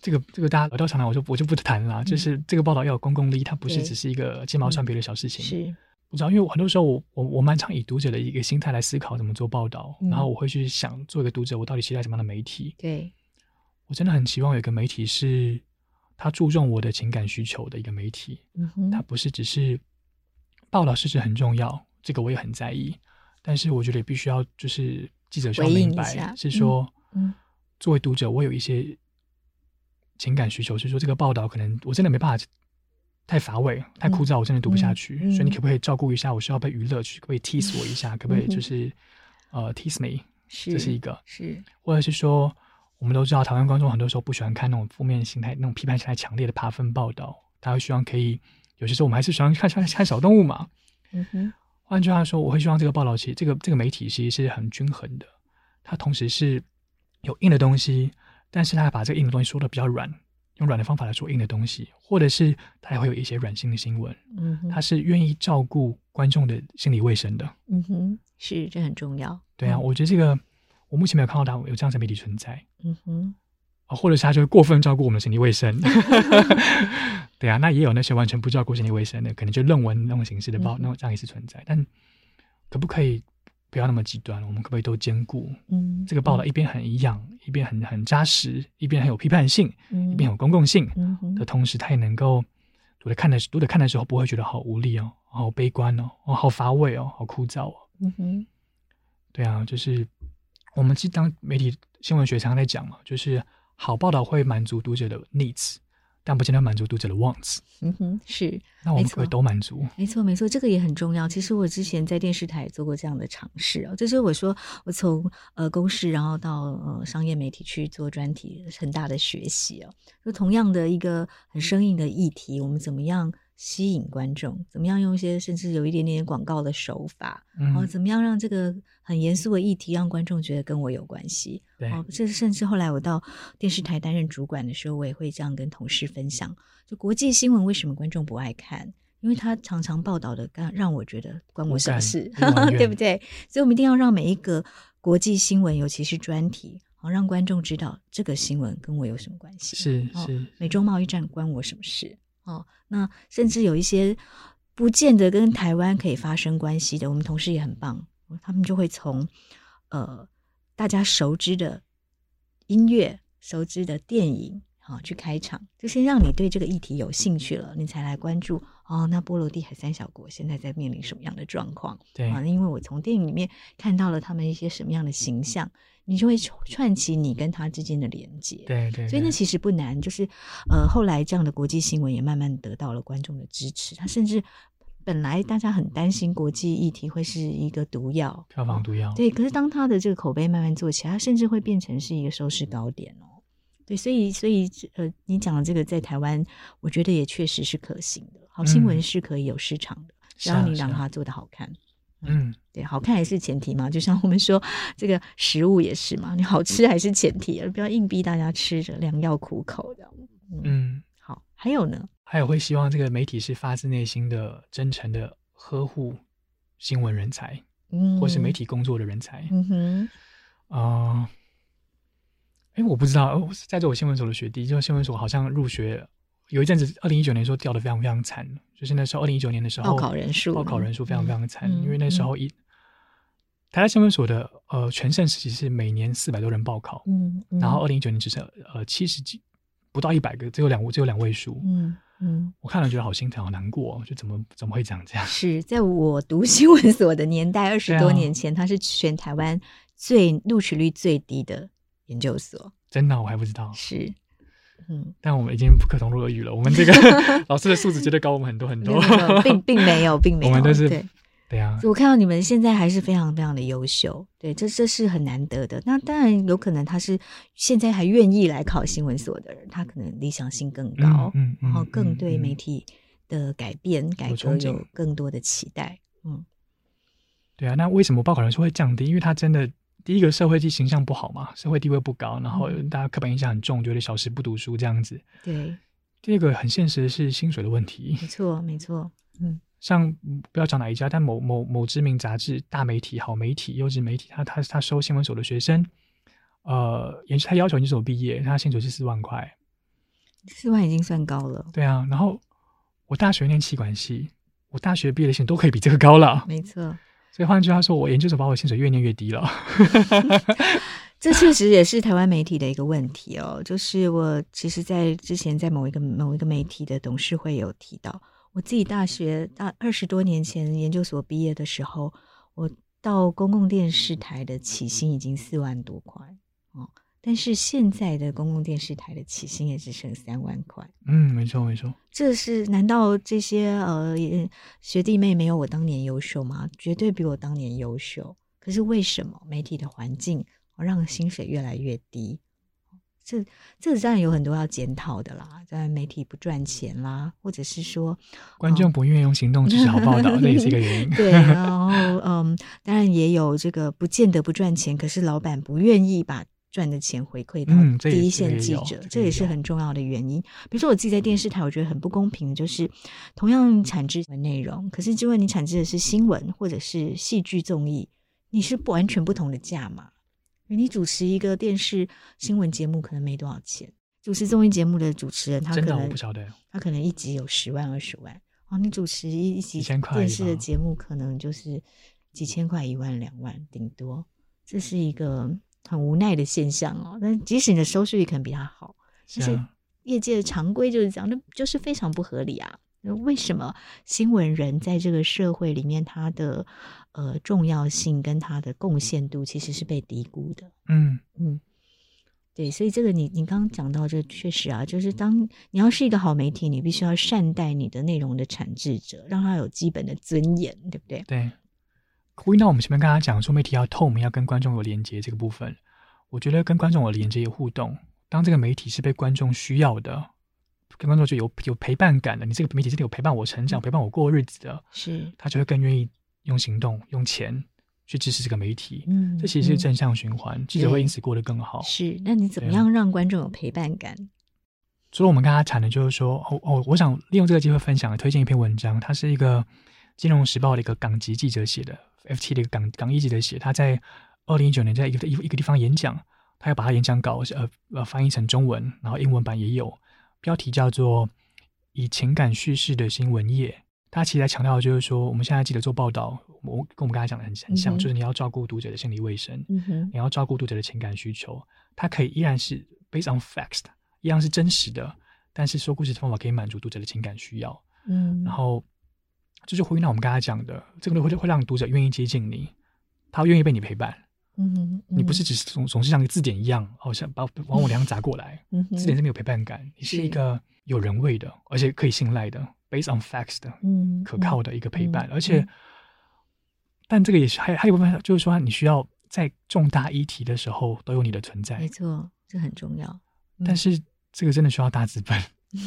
这个这个大家耳朵常谈，我就我就不谈了。嗯、就是这个报道要有公共利益，它不是只是一个鸡毛蒜皮的小事情。是，我知道，因为很多时候我我我蛮常以读者的一个心态来思考怎么做报道，嗯、然后我会去想，做一个读者，我到底期待什么样的媒体？对，我真的很期望有一个媒体是他注重我的情感需求的一个媒体。嗯哼，他不是只是报道事实很重要，这个我也很在意。但是我觉得也必须要，就是记者需要明白，是说，嗯，作为读者，我有一些情感需求，是说这个报道可能我真的没办法太乏味、太枯燥，我真的读不下去。嗯嗯、所以你可不可以照顾一下？我需要被娱乐，去可不可以 tease 我一下？嗯、可不可以就是、嗯、呃 tease me？是，这是一个是，或者是说，我们都知道台湾观众很多时候不喜欢看那种负面心态、那种批判性态强烈的爬分报道，他会希望可以有些时候我们还是喜欢看看看小动物嘛。嗯哼。换句话说，我会希望这个报道其实这个这个媒体其实是很均衡的，它同时是有硬的东西，但是它把这个硬的东西说的比较软。用软的方法来说硬的东西，或者是它也会有一些软性的新闻，嗯，它是愿意照顾观众的心理卫生的，嗯哼，是这很重要。对啊，嗯、我觉得这个我目前没有看到它有这样子的媒体存在，嗯哼，啊，或者是他就会过分照顾我们的心理卫生，对啊，那也有那些完全不照顾心理卫生的，可能就论文那种形式的报，那种这样也是存在，但可不可以？不要那么极端，我们可不可以都兼顾？嗯，这个报道一边很营养，嗯、一边很很扎实，一边很有批判性，嗯、一边有公共性嗯的同时，它也能够读者看的读者看的时候不会觉得好无力哦，好悲观哦，哦好乏味哦，好枯燥哦。嗯哼，对啊，就是我们其实当媒体新闻学常常在讲嘛，就是好报道会满足读者的 needs。但不见得满足读者的 wants。嗯哼，是。那我们可以都满足。没错，没错，这个也很重要。其实我之前在电视台做过这样的尝试啊，就是我说我从呃公视，然后到呃商业媒体去做专题，很大的学习哦。就同样的一个很生硬的议题，我们怎么样吸引观众？怎么样用一些甚至有一点点广告的手法？然后怎么样让这个很严肃的议题让观众觉得跟我有关系？对，哦，这甚至后来我到电视台担任主管的时候，我也会这样跟同事分享：就国际新闻为什么观众不爱看？因为他常常报道的，让让我觉得关我什么事，对不对？所以我们一定要让每一个国际新闻，尤其是专题，好让观众知道这个新闻跟我有什么关系。是是，美中贸易战关我什么事？哦，那甚至有一些不见得跟台湾可以发生关系的，我们同事也很棒，他们就会从呃。大家熟知的音乐、熟知的电影，好去开场，就先让你对这个议题有兴趣了，你才来关注哦。那波罗的海三小国现在在面临什么样的状况？对啊，因为我从电影里面看到了他们一些什么样的形象，你就会串起你跟他之间的连接。对，对对，所以那其实不难，就是呃，后来这样的国际新闻也慢慢得到了观众的支持，他甚至。本来大家很担心国际议题会是一个毒药，票房毒药。对，可是当他的这个口碑慢慢做起来，他甚至会变成是一个收视高点哦。对，所以所以呃，你讲的这个在台湾，我觉得也确实是可行的。好新闻是可以有市场的，只要、嗯、你让它做的好看。嗯，嗯对，好看也是前提嘛。就像我们说这个食物也是嘛，你好吃还是前提，而不要硬逼大家吃着良药苦口的。嗯，嗯好，还有呢？还有会希望这个媒体是发自内心的、真诚的呵护新闻人才，嗯，或是媒体工作的人才，嗯哼，啊、呃，哎，我不知道，在做我新闻所的学弟，就新闻所好像入学有一阵子，二零一九年时候掉的非常非常惨，就是那时候二零一九年的时候，报考人数，报考人数非常非常惨，嗯、因为那时候一、嗯、台大新闻所的呃全盛时期是每年四百多人报考，嗯，嗯然后二零一九年只剩呃七十几，不到一百个，只有两只有两位数，嗯。嗯，我看了觉得好心疼，好难过，就怎么怎么会长这样？是在我读新闻所的年代，二十多年前，它是全台湾最录取率最低的研究所。真的，我还不知道。是，嗯，但我们已经不可同日而语了。我们这个 老师的素质绝对高我们很多很多，并并没有，并没有，我们都是对。对啊，我看到你们现在还是非常非常的优秀，对，这这是很难得的。那当然有可能他是现在还愿意来考新闻所的人，他可能理想性更高，嗯，嗯，然后更对媒体的改变、嗯、改革有更多的期待。嗯，对啊，那为什么报考人数会降低？因为他真的第一个社会地形象不好嘛，社会地位不高，然后大家刻板印象很重，觉得小时不读书这样子。对，第二个很现实的是薪水的问题。没错，没错，嗯。像不要讲哪一家，但某某某知名杂志、大媒体、好媒体、优质媒体，他他他收新闻所的学生，呃，也是他要求研究所毕业，他薪水是四万块，四万已经算高了。对啊，然后我大学念气管系，我大学毕业的薪都可以比这个高了。没错，所以换句话说，我研究所把我薪水越念越低了。这确实也是台湾媒体的一个问题哦。就是我其实，在之前在某一个某一个媒体的董事会有提到。我自己大学大二十多年前研究所毕业的时候，我到公共电视台的起薪已经四万多块哦，但是现在的公共电视台的起薪也只剩三万块。嗯，没错没错。这是难道这些呃学弟妹没有我当年优秀吗？绝对比我当年优秀。可是为什么媒体的环境让薪水越来越低？这这当然有很多要检讨的啦，在媒体不赚钱啦，或者是说观众不愿意用行动支持好报道，这也是一个原因。对，然后嗯，当然也有这个不见得不赚钱，可是老板不愿意把赚的钱回馈到第一线记者，嗯、这，这也是很重要的原因。比如说我自己在电视台，我觉得很不公平的就是，同样产制的内容，可是因为你产制的是新闻或者是戏剧综艺，你是不完全不同的价码。你主持一个电视新闻节目可能没多少钱，主持综艺节目的主持人他可能不晓得，他可能一集有十万二十万哦，你主持一集电视的节目可能就是几千块一万两万顶多，这是一个很无奈的现象哦。但即使你的收视率可能比他好，但是业界的常规就是这样，那就是非常不合理啊。为什么新闻人在这个社会里面，他的呃重要性跟他的贡献度其实是被低估的？嗯嗯，对，所以这个你你刚刚讲到，这确实啊，就是当你要是一个好媒体，你必须要善待你的内容的产制者，让他有基本的尊严，对不对？对。回到我们前面跟他讲说，媒体要透明，要跟观众有连接这个部分，我觉得跟观众有连接有互动，当这个媒体是被观众需要的。跟观众就有有陪伴感的，你这个媒体真的有陪伴我成长、陪伴我过日子的，是他就会更愿意用行动、用钱去支持这个媒体。嗯，这其实是正向循环，嗯、记者会因此过得更好。是，那你怎么样让观众有陪伴感？除了我们刚才谈的，就是说，哦哦，我想利用这个机会分享、推荐一篇文章，它是一个《金融时报》的一个港籍记者写的，FT 的一个港港一级的写，他在二零一九年在一个一一个地方演讲，他要把他演讲稿呃呃翻译成中文，然后英文版也有。标题叫做“以情感叙事的新闻业”，他其实在强调的就是说，我们现在记得做报道，我跟我们刚才讲的很很像，嗯、就是你要照顾读者的心理卫生，嗯、哼你要照顾读者的情感需求，它可以依然是 based on facts，一样是真实的，但是说故事的方法可以满足读者的情感需要。嗯，然后这就回应到我们刚才讲的，这个会会让读者愿意接近你，他愿意被你陪伴。嗯哼，你不是只是总总是像个字典一样，好像把往我脸上砸过来。嗯哼，字典是没有陪伴感，你是一个有人味的，而且可以信赖的，based on facts 的，嗯，可靠的一个陪伴。而且，但这个也是还还有一部分，就是说你需要在重大议题的时候都有你的存在。没错，这很重要。但是这个真的需要大资本，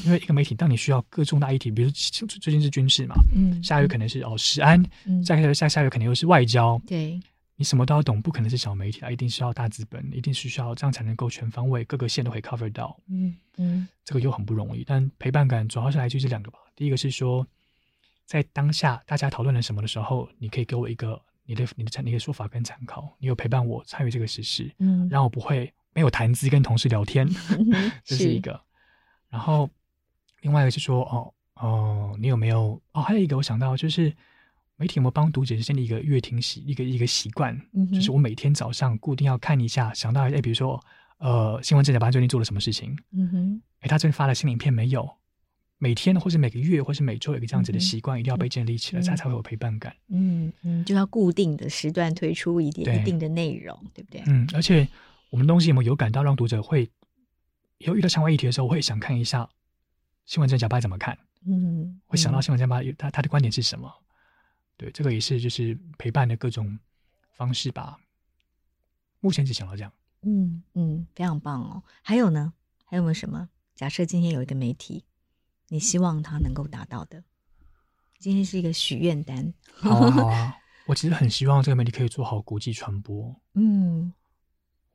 因为一个媒体，当你需要各重大议题，比如最近是军事嘛，嗯，下月可能是哦食安，嗯，下下下下月可能又是外交，对。你什么都要懂，不可能是小媒体啊，一定需要大资本，一定是需要这样才能够全方位，各个线都可以 cover 到。嗯嗯，这个又很不容易。但陪伴感主要是来自于这两个吧。第一个是说，在当下大家讨论了什么的时候，你可以给我一个你的你的你的说法跟参考，你有陪伴我参与这个时事，嗯，让我不会没有谈资跟同事聊天，这是一个。然后另外一个是说，哦哦，你有没有？哦，还有一个我想到就是。媒体有没有帮读者建立一个阅听习一个一个习惯？嗯、哼就是我每天早上固定要看一下，想到哎，比如说呃，新闻正甲班最近做了什么事情？嗯哼，哎，他最近发了新影片没有？每天或是每个月或是每周有一个这样子的习惯，一定要被建立起来，才、嗯、才会有陪伴感。嗯嗯，就要固定的时段推出一点一定的内容，对不对？嗯，而且我们东西有没有有感到让读者会以后遇到相关议题的时候，我会想看一下新闻正甲班怎么看？嗯，嗯会想到新闻正甲班他他的观点是什么？对，这个也是就是陪伴的各种方式吧。目前只想到这样。嗯嗯，非常棒哦。还有呢？还有没有什么？假设今天有一个媒体，你希望他能够达到的？今天是一个许愿单。好啊，好啊。我其实很希望这个媒体可以做好国际传播。嗯，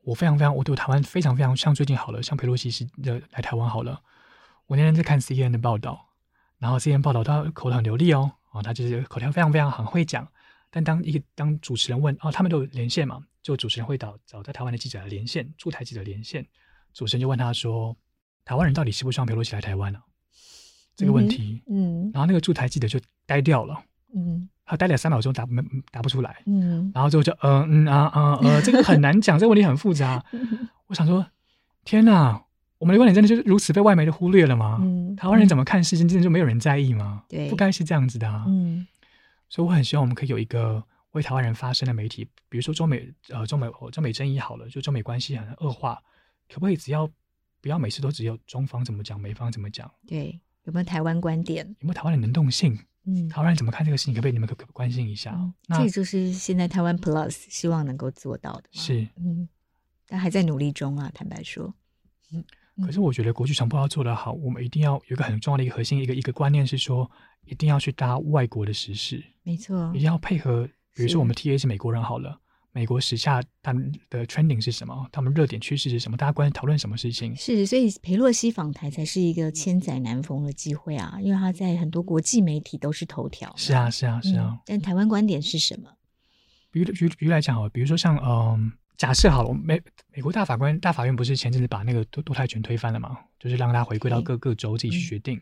我非常非常，我对台湾非常非常像最近好了，像佩洛西是的来台湾好了。我那天在看 CNN 的报道，然后 CNN 报道他口条很流利哦。哦，他就是口条非常非常很会讲，但当一个当主持人问哦，他们都有连线嘛，就主持人会找找在台湾的记者来连线，驻台记者连线，主持人就问他说，台湾人到底希不希望裴洛西来台湾呢、啊？这个问题，嗯，嗯然后那个驻台记者就呆掉了，嗯，他呆了三秒钟答没答不出来，嗯，然后最后就嗯嗯啊啊呃，这个很难讲，这个问题很复杂，我想说，天哪！我们的观点真的就是如此被外媒的忽略了吗？嗯，台湾人怎么看事情，真的就没有人在意吗？对，不该是这样子的啊。嗯，所以我很希望我们可以有一个为台湾人发声的媒体，比如说中美呃中美中美争议好了，就中美关系很恶化，可不可以只要不要每次都只有中方怎么讲，美方怎么讲？对，有没有台湾观点？有没有台湾的能动性？嗯，台湾人怎么看这个事情？可不可以你们可不可关心一下？嗯、那这就是现在台湾 Plus 希望能够做到的。是，嗯，但还在努力中啊，坦白说。嗯，可是我觉得国际传播要做得好，我们一定要有一个很重要的一个核心一个一个观念是说，一定要去搭外国的时事。没错，一定要配合。比如说，我们 TA 是美国人好了，美国时下他们的 trending 是什么？他们热点趋势是什么？大家关心讨论什么事情？是，所以裴洛西访台才是一个千载难逢的机会啊！因为他在很多国际媒体都是头条。是啊，是啊，是啊。嗯、但台湾观点是什么？比如，举举例来讲好了，比如说像嗯，假设好了，美美国大法官大法院不是前阵子把那个堕堕胎权推翻了嘛？就是让他回归到各各州自己去决定。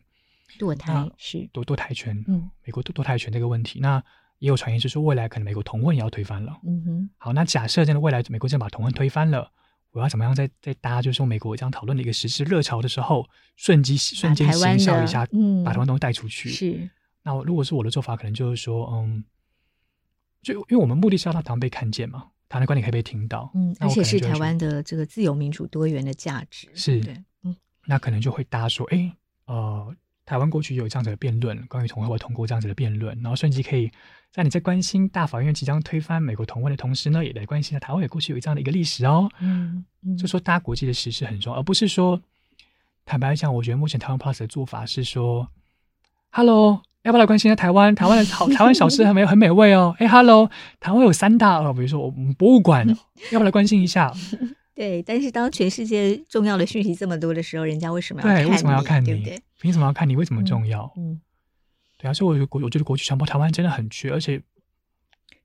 堕胎是堕堕胎权，嗯，美国堕堕胎权这个问题，那。也有传言是说，未来可能美国同婚也要推翻了。嗯哼。好，那假设真的未来美国真的把同婚推翻了，我要怎么样在在大家就是说美国这样讨论的一个时事热潮的时候，瞬机瞬间行销一下，嗯，把台湾东西带出去。是。那如果是我的做法，可能就是说，嗯，就因为我们目的是要让台湾被看见嘛，台湾的观点可以被听到。嗯，而且是台湾的这个自由民主多元的价值。是。对。嗯。那可能就会大家说，哎，呃，台湾过去有这样子的辩论，关于同婚会通过这样子的辩论，然后瞬间可以。在你在关心大法院即将推翻美国同婚的同时呢，也来关心台湾也过去有这样的一个历史哦。嗯，嗯就说大家国际的时事很重要，而不是说坦白讲，我觉得目前台湾 Plus 的做法是说，Hello，要不要来关心一下台湾？台湾的好，台湾小吃很美很美味哦。哎，Hello，台湾有三大哦，比如说我们博物馆，要不要来关心一下？对，但是当全世界重要的讯息这么多的时候，人家为什么要对？为什么要看你？对不对？凭什么要看你？为什么重要？嗯。嗯对啊，所以我觉得国，我觉得国际传播台湾真的很缺，而且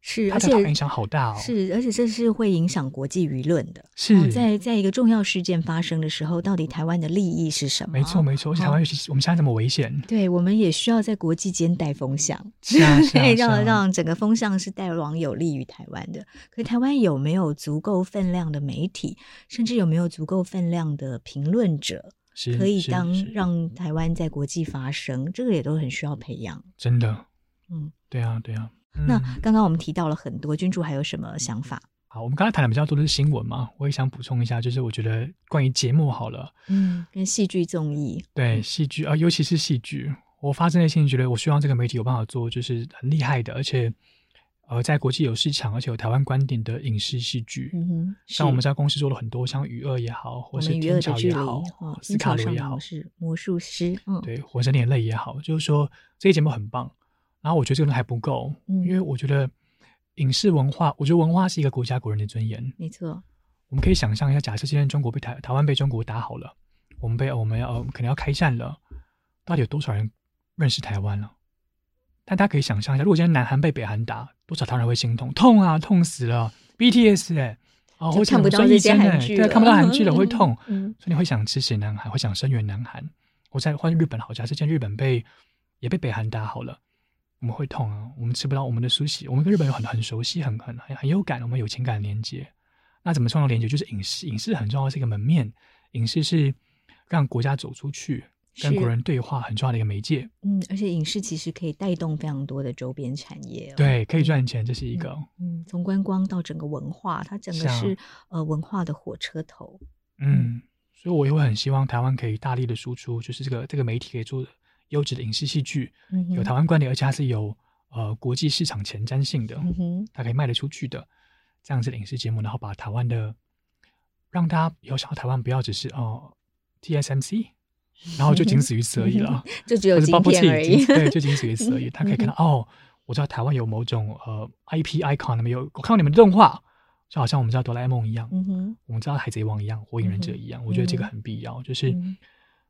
是，而且影响好大哦。是，而且这是会影响国际舆论的。是，在在一个重要事件发生的时候，到底台湾的利益是什么？没错，没错。而且台湾尤其我们现在这么危险，对，我们也需要在国际间带风向，是啊，是啊，让让整个风向是带往有利于台湾的。可是台湾有没有足够分量的媒体，甚至有没有足够分量的评论者？可以当让台湾在国际发声，这个也都很需要培养。真的，嗯，对啊，对啊。嗯、那刚刚我们提到了很多，君主还有什么想法？好，我们刚才谈的比较多的是新闻嘛，我也想补充一下，就是我觉得关于节目好了，嗯，跟戏剧综艺，对戏剧啊，尤其是戏剧，我发自内心觉得，我希望这个媒体有办法做，就是很厉害的，而且。呃，在国际有市场，而且有台湾观点的影视戏剧，嗯哼，像我们在公司做了很多，像《鱼二》也好，或是《天桥》也好，哦，斯卡罗也好，是魔术师，嗯，对，《火神的眼泪》也好，就是说这些节目很棒。然后我觉得这个还不够，嗯，因为我觉得影视文化，我觉得文化是一个国家国人的尊严。没错，我们可以想象一下，假设今天中国被台台湾被中国打好了，我们被我们要可能要开战了，到底有多少人认识台湾了？但大家可以想象一下，如果今天南韩被北韩打，多少台湾人会心痛？痛啊，痛死了！BTS 哎、欸，哦，或者看不到这些韩剧，对，看不到韩剧了 会痛。嗯，所以你会想支持南韩，会想声援南韩。我在换日本好，假设今天日本被也被北韩打好了，我们会痛啊，我们吃不到我们的苏西，我们跟日本有很很熟悉，很很很很有感，我们有情感连接。那怎么创造连接？就是影视，影视很重要，是一个门面，影视是让国家走出去。跟国人对话很重要的一个媒介，嗯，而且影视其实可以带动非常多的周边产业，哦，对，可以赚钱，这是一个，嗯，从观光到整个文化，它整个是，是、啊、呃文化的火车头，嗯，所以我也会很希望台湾可以大力的输出，就是这个这个媒体可以做优质的影视戏剧，嗯，有台湾观点，而且它是有呃国际市场前瞻性的，嗯，它可以卖得出去的这样子的影视节目，然后把台湾的让大家以后想到台湾不要只是哦、呃、TSMC。然后就仅此于此而已了，就只有晶片而已。对，就仅此于此而已。他可以看到哦，我知道台湾有某种呃 IP icon，那么有我看到你们的动画，就好像我们知道哆啦 A 梦一样，我们知道海贼王一样，火影忍者一样。嗯、我觉得这个很必要，就是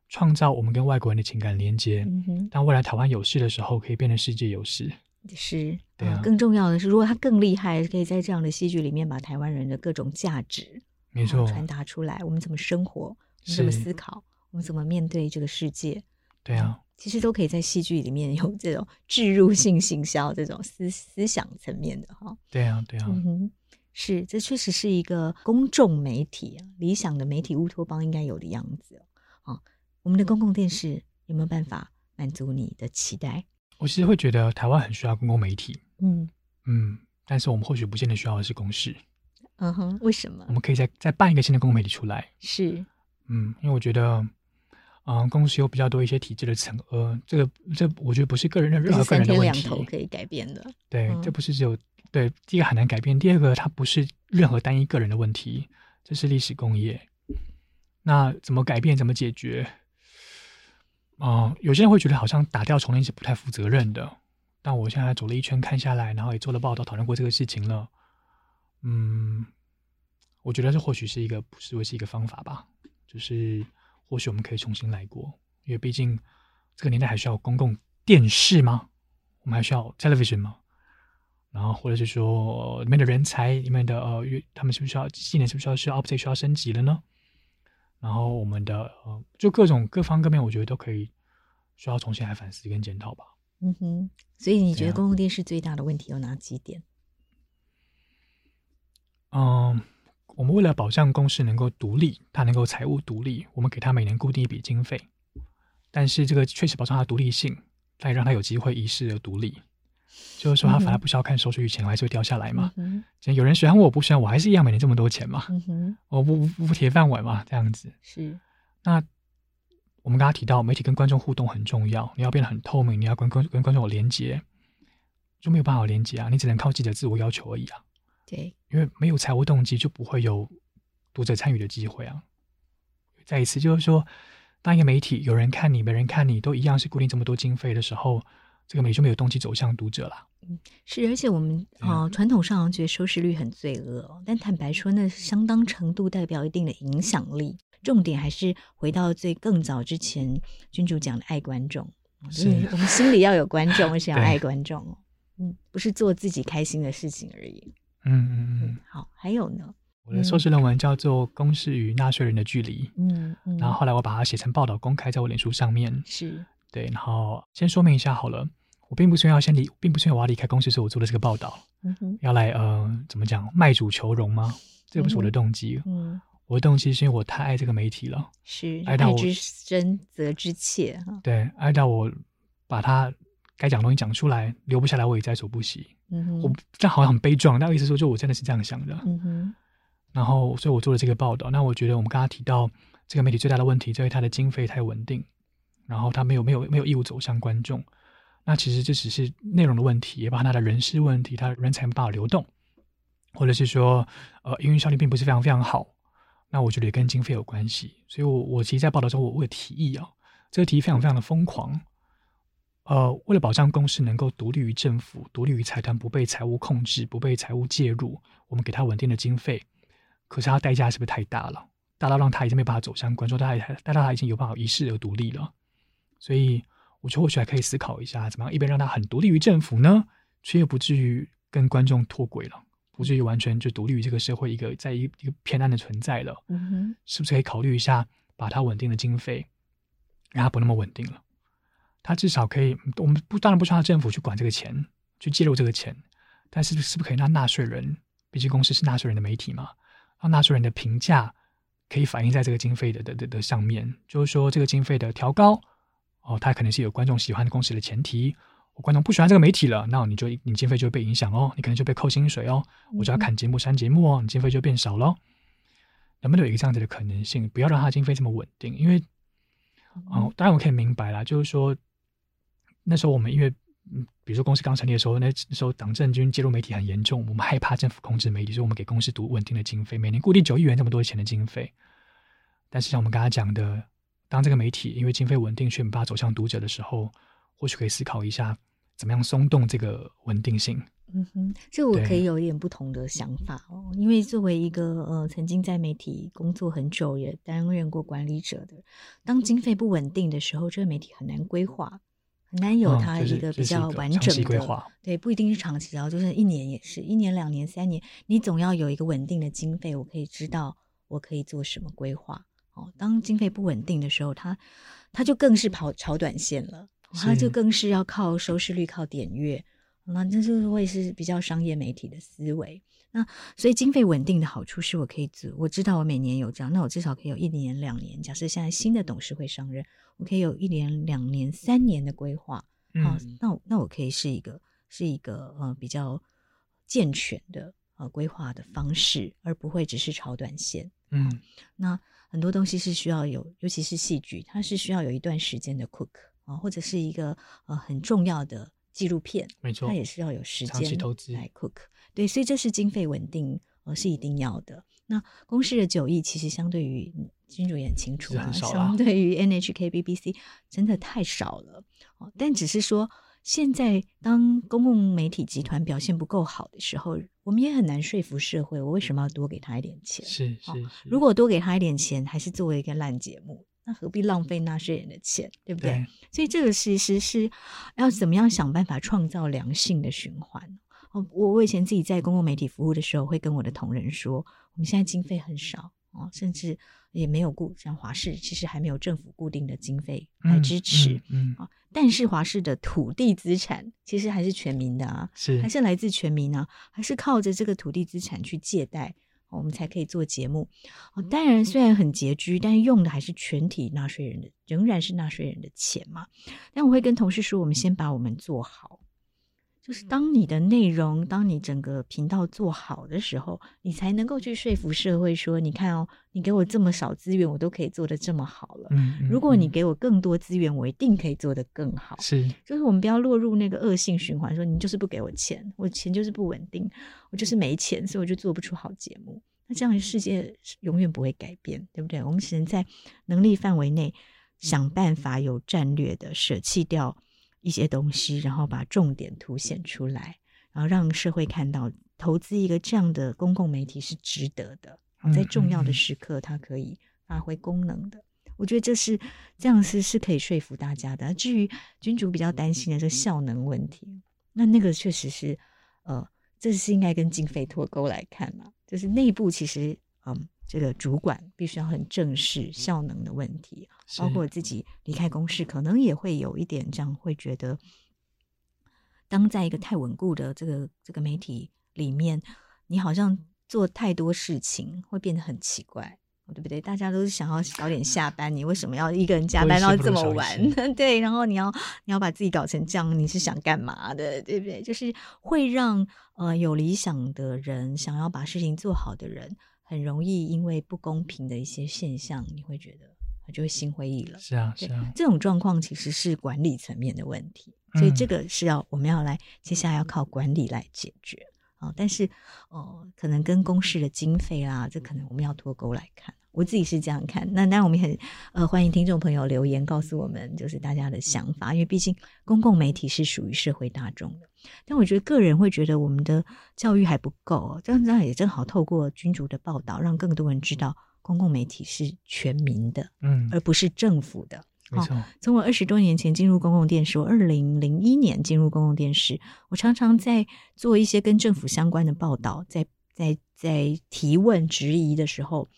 创造我们跟外国人的情感连接。嗯、当未来台湾有事的时候，可以变成世界有事。是，对啊、呃。更重要的是，如果他更厉害，可以在这样的戏剧里面把台湾人的各种价值，没错，传达出来。我们怎么生活？我们怎么思考？我们怎么面对这个世界？对啊，其实都可以在戏剧里面有这种置入性行销这种思思想层面的哈。对啊，对啊，嗯哼，是，这确实是一个公众媒体啊，理想的媒体乌托邦应该有的样子啊。我们的公共电视有没有办法满足你的期待？我其实会觉得台湾很需要公共媒体，嗯嗯，但是我们或许不见得需要的是公视。嗯哼，为什么？我们可以再再办一个新的公共媒体出来。是，嗯，因为我觉得，嗯，公司有比较多一些体制的层，呃，这个这我觉得不是个人的任何个人的问题，两头可以改变的。对，嗯、这不是只有对第一个很难改变，第二个它不是任何单一个人的问题，这是历史工业。那怎么改变？怎么解决？啊、有些人会觉得好像打掉重练是不太负责任的。但我现在走了一圈看下来，然后也做了报道，讨论过这个事情了。嗯，我觉得这或许是一个不失为是一个方法吧。就是或许我们可以重新来过，因为毕竟这个年代还需要公共电视吗？我们还需要 television 吗？然后或者是说里面的人才，里面的呃，他们是不是需要技能，是不是需要需要 update 需要升级了呢？然后我们的呃，就各种各方各面，我觉得都可以需要重新来反思跟检讨吧。嗯哼，所以你觉得公共电视最大的问题有哪几点？嗯，我们为了保障公视能够独立，它能够财务独立，我们给它每年固定一笔经费，但是这个确实保障它独立性，但也让它有机会遗世而独立。就是说，他反而不需要看收视率，钱还是会掉下来嘛。嗯、有人喜欢我，我不喜欢我，还是一样每年这么多钱嘛。嗯、哼我不不不铁饭碗嘛，这样子。是。那我们刚刚提到，媒体跟观众互动很重要，你要变得很透明，你要跟跟跟观众有连接，就没有办法连接啊，你只能靠记者自我要求而已啊。对。因为没有财务动机，就不会有读者参与的机会啊。再一次，就是说，当一个媒体有人看你，没人看你，都一样是固定这么多经费的时候。这个媒体就没有动机走向读者了。嗯，是，而且我们啊，传统上觉得收视率很罪恶，但坦白说，那相当程度代表一定的影响力。重点还是回到最更早之前，君主讲的爱观众，是我们心里要有观众，而且要爱观众。嗯，不是做自己开心的事情而已。嗯嗯嗯。好，还有呢？我的硕士论文叫做《公视与纳税人的距离》。嗯嗯。然后后来我把它写成报道，公开在我脸书上面。是。对，然后先说明一下好了。我并不是要先离，并不是我要离开公司，所以我做的这个报道，嗯、要来呃，怎么讲，卖主求荣吗？这不是我的动机。嗯，嗯，我的动机是因为我太爱这个媒体了，是爱到之深则之切哈。对，爱到我把它该讲的东西讲出来，留不下来我也在所不惜。嗯哼，我这样好像很悲壮，但我意思说，就我真的是这样想的。嗯哼，然后所以我做了这个报道。那我觉得我们刚刚提到这个媒体最大的问题，就是它的经费太稳定，然后它没有没有没有义务走向观众。那其实这只是内容的问题，也包括他的人事问题，他人才没办法流动，或者是说，呃，营运效率并不是非常非常好。那我觉得也跟经费有关系。所以我，我其实，在报道中，我会提议啊，这个提议非常非常的疯狂。呃，为了保障公司能够独立于政府、独立于财团，不被财务控制、不被财务介入，我们给他稳定的经费。可是，他代价是不是太大了？大到让他已经没办法走向观众，大到大到他已经有办法一世而独立了。所以。我觉得或许还可以思考一下，怎么样一边让他很独立于政府呢，却又不至于跟观众脱轨了，不至于完全就独立于这个社会一个在一个一个偏暗的存在了。嗯哼，是不是可以考虑一下，把它稳定的经费，让它不那么稳定了？它至少可以，我们不当然不需要政府去管这个钱，去介入这个钱，但是是不是可以让纳税人，毕竟公司是纳税人的媒体嘛，让纳税人的评价可以反映在这个经费的的的的上面，就是说这个经费的调高。哦，他可能是有观众喜欢的公司的前提，我观众不喜欢这个媒体了，那你就你经费就会被影响哦，你可能就被扣薪水哦，我就要砍节目删节目哦，你经费就变少了。能不能有一个这样子的可能性？不要让他经费这么稳定，因为，哦，当然我可以明白啦，就是说那时候我们因为，嗯，比如说公司刚成立的时候，那时候党政军介入媒体很严重，我们害怕政府控制媒体，所以我们给公司读稳定的经费，每年固定九亿元这么多钱的经费。但是像我们刚才讲的。当这个媒体因为经费稳定却没办法走向读者的时候，或许可以思考一下，怎么样松动这个稳定性。嗯哼，这我可以有一点不同的想法哦。因为作为一个呃曾经在媒体工作很久，也担任过管理者的，当经费不稳定的时候，这个媒体很难规划，很难有它一个比较完整的规划。对，不一定是长期哦，就是一年也是一年、两年、三年，你总要有一个稳定的经费，我可以知道我可以做什么规划。当经费不稳定的时候，他他就更是跑炒短线了，他就更是要靠收视率、靠点阅，那这就会是比较商业媒体的思维。那所以经费稳定的好处是我可以做，我知道我每年有这样，那我至少可以有一年、两年。假设现在新的董事会上任，我可以有一年、两年、三年的规划。嗯，那我那我可以是一个是一个呃比较健全的呃规划的方式，而不会只是炒短线。嗯，那很多东西是需要有，尤其是戏剧，它是需要有一段时间的 cook 啊，或者是一个呃很重要的纪录片，没错，它也是要有时间投资来 cook。对，所以这是经费稳定，呃，是一定要的。那公视的九亿其实相对于君主也很清楚啊，相对于 NHK、BBC 真的太少了。哦，但只是说。现在，当公共媒体集团表现不够好的时候，我们也很难说服社会，我为什么要多给他一点钱？是是，是。如果多给他一点钱，还是作为一个烂节目，那何必浪费纳税人的钱，对不对？对。所以这个其实是要怎么样想办法创造良性的循环。哦，我我以前自己在公共媒体服务的时候，会跟我的同仁说，我们现在经费很少。哦，甚至也没有固，像华视其实还没有政府固定的经费来支持，嗯，嗯，嗯，但是华视的土地资产其实还是全民的啊，是还是来自全民啊，还是靠着这个土地资产去借贷，我们才可以做节目。哦，当然虽然很拮据，但是用的还是全体纳税人的，仍然是纳税人的钱嘛。但我会跟同事说，我们先把我们做好。就是当你的内容，当你整个频道做好的时候，你才能够去说服社会说：你看哦，你给我这么少资源，我都可以做得这么好了。嗯，嗯，如果你给我更多资源，我一定可以做得更好。是，就是我们不要落入那个恶性循环，说你就是不给我钱，我钱就是不稳定，我就是没钱，所以我就做不出好节目。那这样的世界永远不会改变，对不对？我们只能在能力范围内想办法，有战略的舍弃掉。一些东西，然后把重点凸显出来，然后让社会看到投资一个这样的公共媒体是值得的，在重要的时刻它可以发挥功能的。我觉得这是这样是是可以说服大家的。至于君主比较担心的这效能问题，那那个确实是呃，这是应该跟经费脱钩来看嘛，就是内部其实嗯。这个主管必须要很正视效能的问题，包括自己离开公司，可能也会有一点这样，会觉得，当在一个太稳固的这个这个媒体里面，你好像做太多事情会变得很奇怪，对不对？大家都是想要早点下班，你为什么要一个人加班到这么晚？对，然后你要你要把自己搞成这样，你是想干嘛的？对不对？就是会让呃有理想的人，想要把事情做好的人。很容易因为不公平的一些现象，你会觉得他就会心灰意冷。是啊，是啊，这种状况其实是管理层面的问题，所以这个是要我们要来接下来要靠管理来解决啊。但是哦、呃，可能跟公司的经费啊，这可能我们要脱钩来看。我自己是这样看，那当然我们很呃欢迎听众朋友留言告诉我们，就是大家的想法，因为毕竟公共媒体是属于社会大众的。但我觉得个人会觉得我们的教育还不够，这样这样也正好透过君主的报道，让更多人知道公共媒体是全民的，嗯，而不是政府的。没错，从我二十多年前进入公共电视，我二零零一年进入公共电视，我常常在做一些跟政府相关的报道，在在在提问质疑的时候。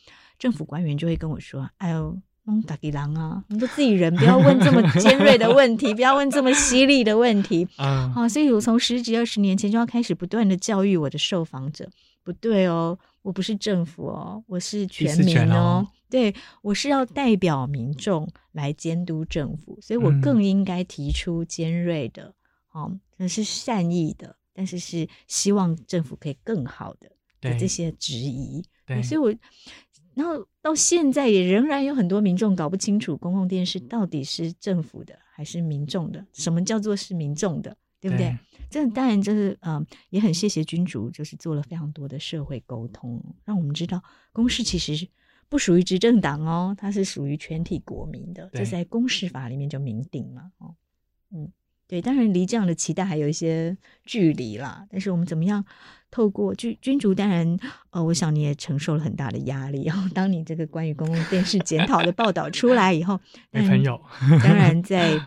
政府官员就会跟我说：“哎呦，弄大吉郎啊，我们都自己人，不要问这么尖锐的问题，不要问这么犀利的问题。”啊，好，所以我从十几二十年前就要开始不断的教育我的受访者，不对哦，我不是政府哦，我是全民哦，哦对，我是要代表民众来监督政府，所以我更应该提出尖锐的，哦、嗯，那是善意的，但是是希望政府可以更好的的这些质疑，对，所以我。然后到现在也仍然有很多民众搞不清楚公共电视到底是政府的还是民众的，什么叫做是民众的，对不对？对，这当然就是嗯，也很谢谢君主，就是做了非常多的社会沟通，让我们知道公视其实不属于执政党哦，它是属于全体国民的，这在公视法里面就明定了哦，嗯。对，当然离这样的期待还有一些距离啦。但是我们怎么样透过君君主？当然，呃，我想你也承受了很大的压力。然后，当你这个关于公共电视检讨的报道出来以后，没朋友。当然 在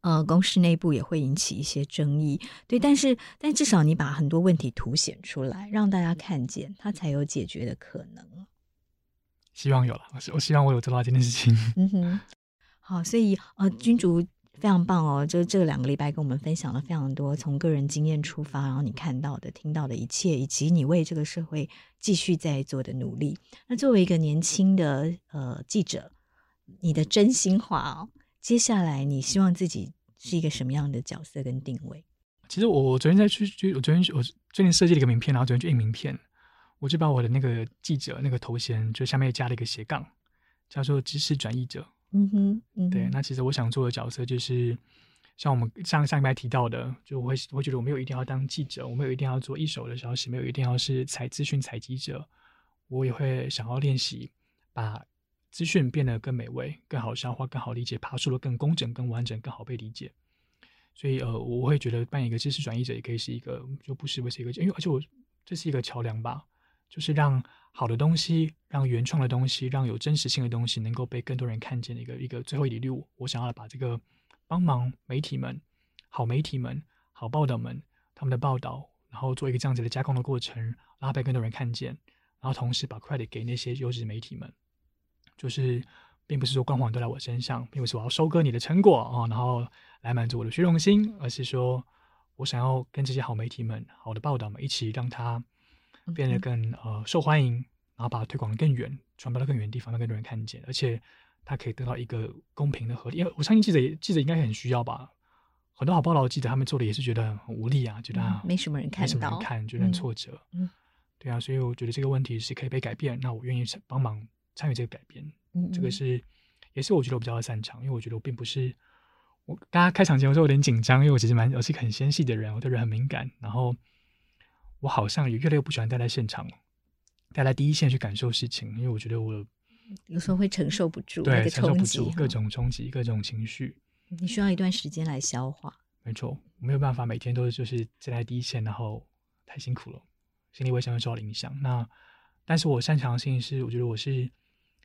呃公司内部也会引起一些争议。对，但是但至少你把很多问题凸显出来，让大家看见，它才有解决的可能。希望有了，我我希望我有做到这件事情。嗯哼，好，所以呃，君主。非常棒哦！就这两个礼拜跟我们分享了非常多，从个人经验出发，然后你看到的、听到的一切，以及你为这个社会继续在做的努力。那作为一个年轻的呃记者，你的真心话哦，接下来你希望自己是一个什么样的角色跟定位？其实我我昨天在去，我昨天我最近设计了一个名片，然后昨天就印名片，我就把我的那个记者那个头衔，就下面加了一个斜杠，叫做知识转译者。嗯哼，嗯哼，对，那其实我想做的角色就是像我们上上一排提到的，就我会我会觉得我没有一定要当记者，我没有一定要做一手的消息，没有一定要是采资讯采集者，我也会想要练习把资讯变得更美味、更好消化、更好理解，爬梳的更工整、更完整、更好被理解。所以呃，我会觉得扮演一个知识转移者也可以是一个，就不失为是一个，因为而且我这是一个桥梁吧，就是让好的东西、让原创的东西、让有真实性的东西能够被更多人看见的一个一个最后一里路。我想要把这个帮忙媒体们、好媒体们、好报道们他们的报道，然后做一个这样子的加工的过程，然后被更多人看见，然后同时把 credit 给那些优质媒体们，就是。并不是说光环都在我身上，并不是我要收割你的成果啊，然后来满足我的虚荣心，而是说我想要跟这些好媒体们、好的报道们一起，让它变得更呃受欢迎，然后把它推广得更远，传播到更远的地方，让更多人看见，而且它可以得到一个公平的合理。因为我相信记者记者应该很需要吧，很多好报道的记者他们做的也是觉得很无力啊，觉得、啊嗯、没什么人看，没什么人看，觉得很挫折。嗯，对啊，所以我觉得这个问题是可以被改变，那我愿意帮忙参与这个改变。这个是，也是我觉得我比较擅长，因为我觉得我并不是我刚刚开场前我说有点紧张，因为我其实蛮我是一个很纤细的人，我对人很敏感，然后我好像也越来越不喜欢待在现场，待在第一线去感受事情，因为我觉得我有时候会承受不住，对，承受不住各种冲击、各种情绪，你需要一段时间来消化。没错，我没有办法每天都就是站在第一线，然后太辛苦了，心理卫生会受到影响。那但是我擅长的事情是，我觉得我是。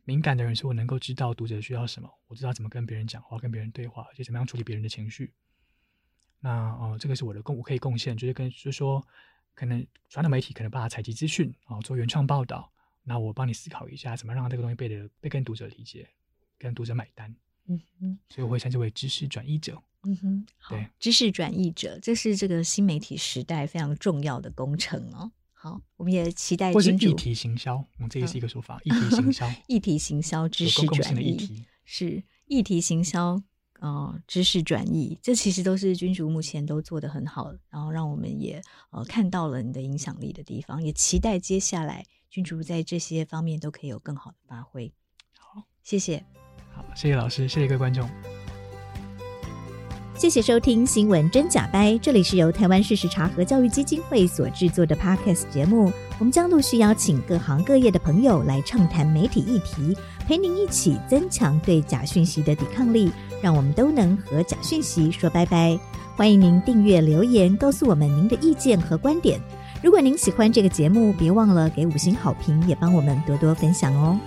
敏感的人，是我能够知道读者需要什么，我知道怎么跟别人讲话，跟别人对话，而且怎么样处理别人的情绪。那哦、呃，这个是我的贡，我可以贡献，就是跟就是说，可能传统媒体可能帮他采集资讯啊，做原创报道，那我帮你思考一下，怎么让这个东西被的被跟读者理解，跟读者买单。嗯哼，所以我会称之为知识转移者。嗯哼，对，知识转译者，这是这个新媒体时代非常重要的工程哦。好，我们也期待。或是议题行销，我们这也是一个说法。议题行销，议题行销，知识转移是议题行销，呃，知识转移，这其实都是君主目前都做得很好，然后让我们也呃看到了你的影响力的地方，也期待接下来君主在这些方面都可以有更好的发挥。好，谢谢。好，谢谢老师，谢谢各位观众。谢谢收听《新闻真假掰》，这里是由台湾事实查核教育基金会所制作的 Podcast 节目。我们将陆续邀请各行各业的朋友来畅谈媒体议题，陪您一起增强对假讯息的抵抗力，让我们都能和假讯息说拜拜。欢迎您订阅留言，告诉我们您的意见和观点。如果您喜欢这个节目，别忘了给五星好评，也帮我们多多分享哦。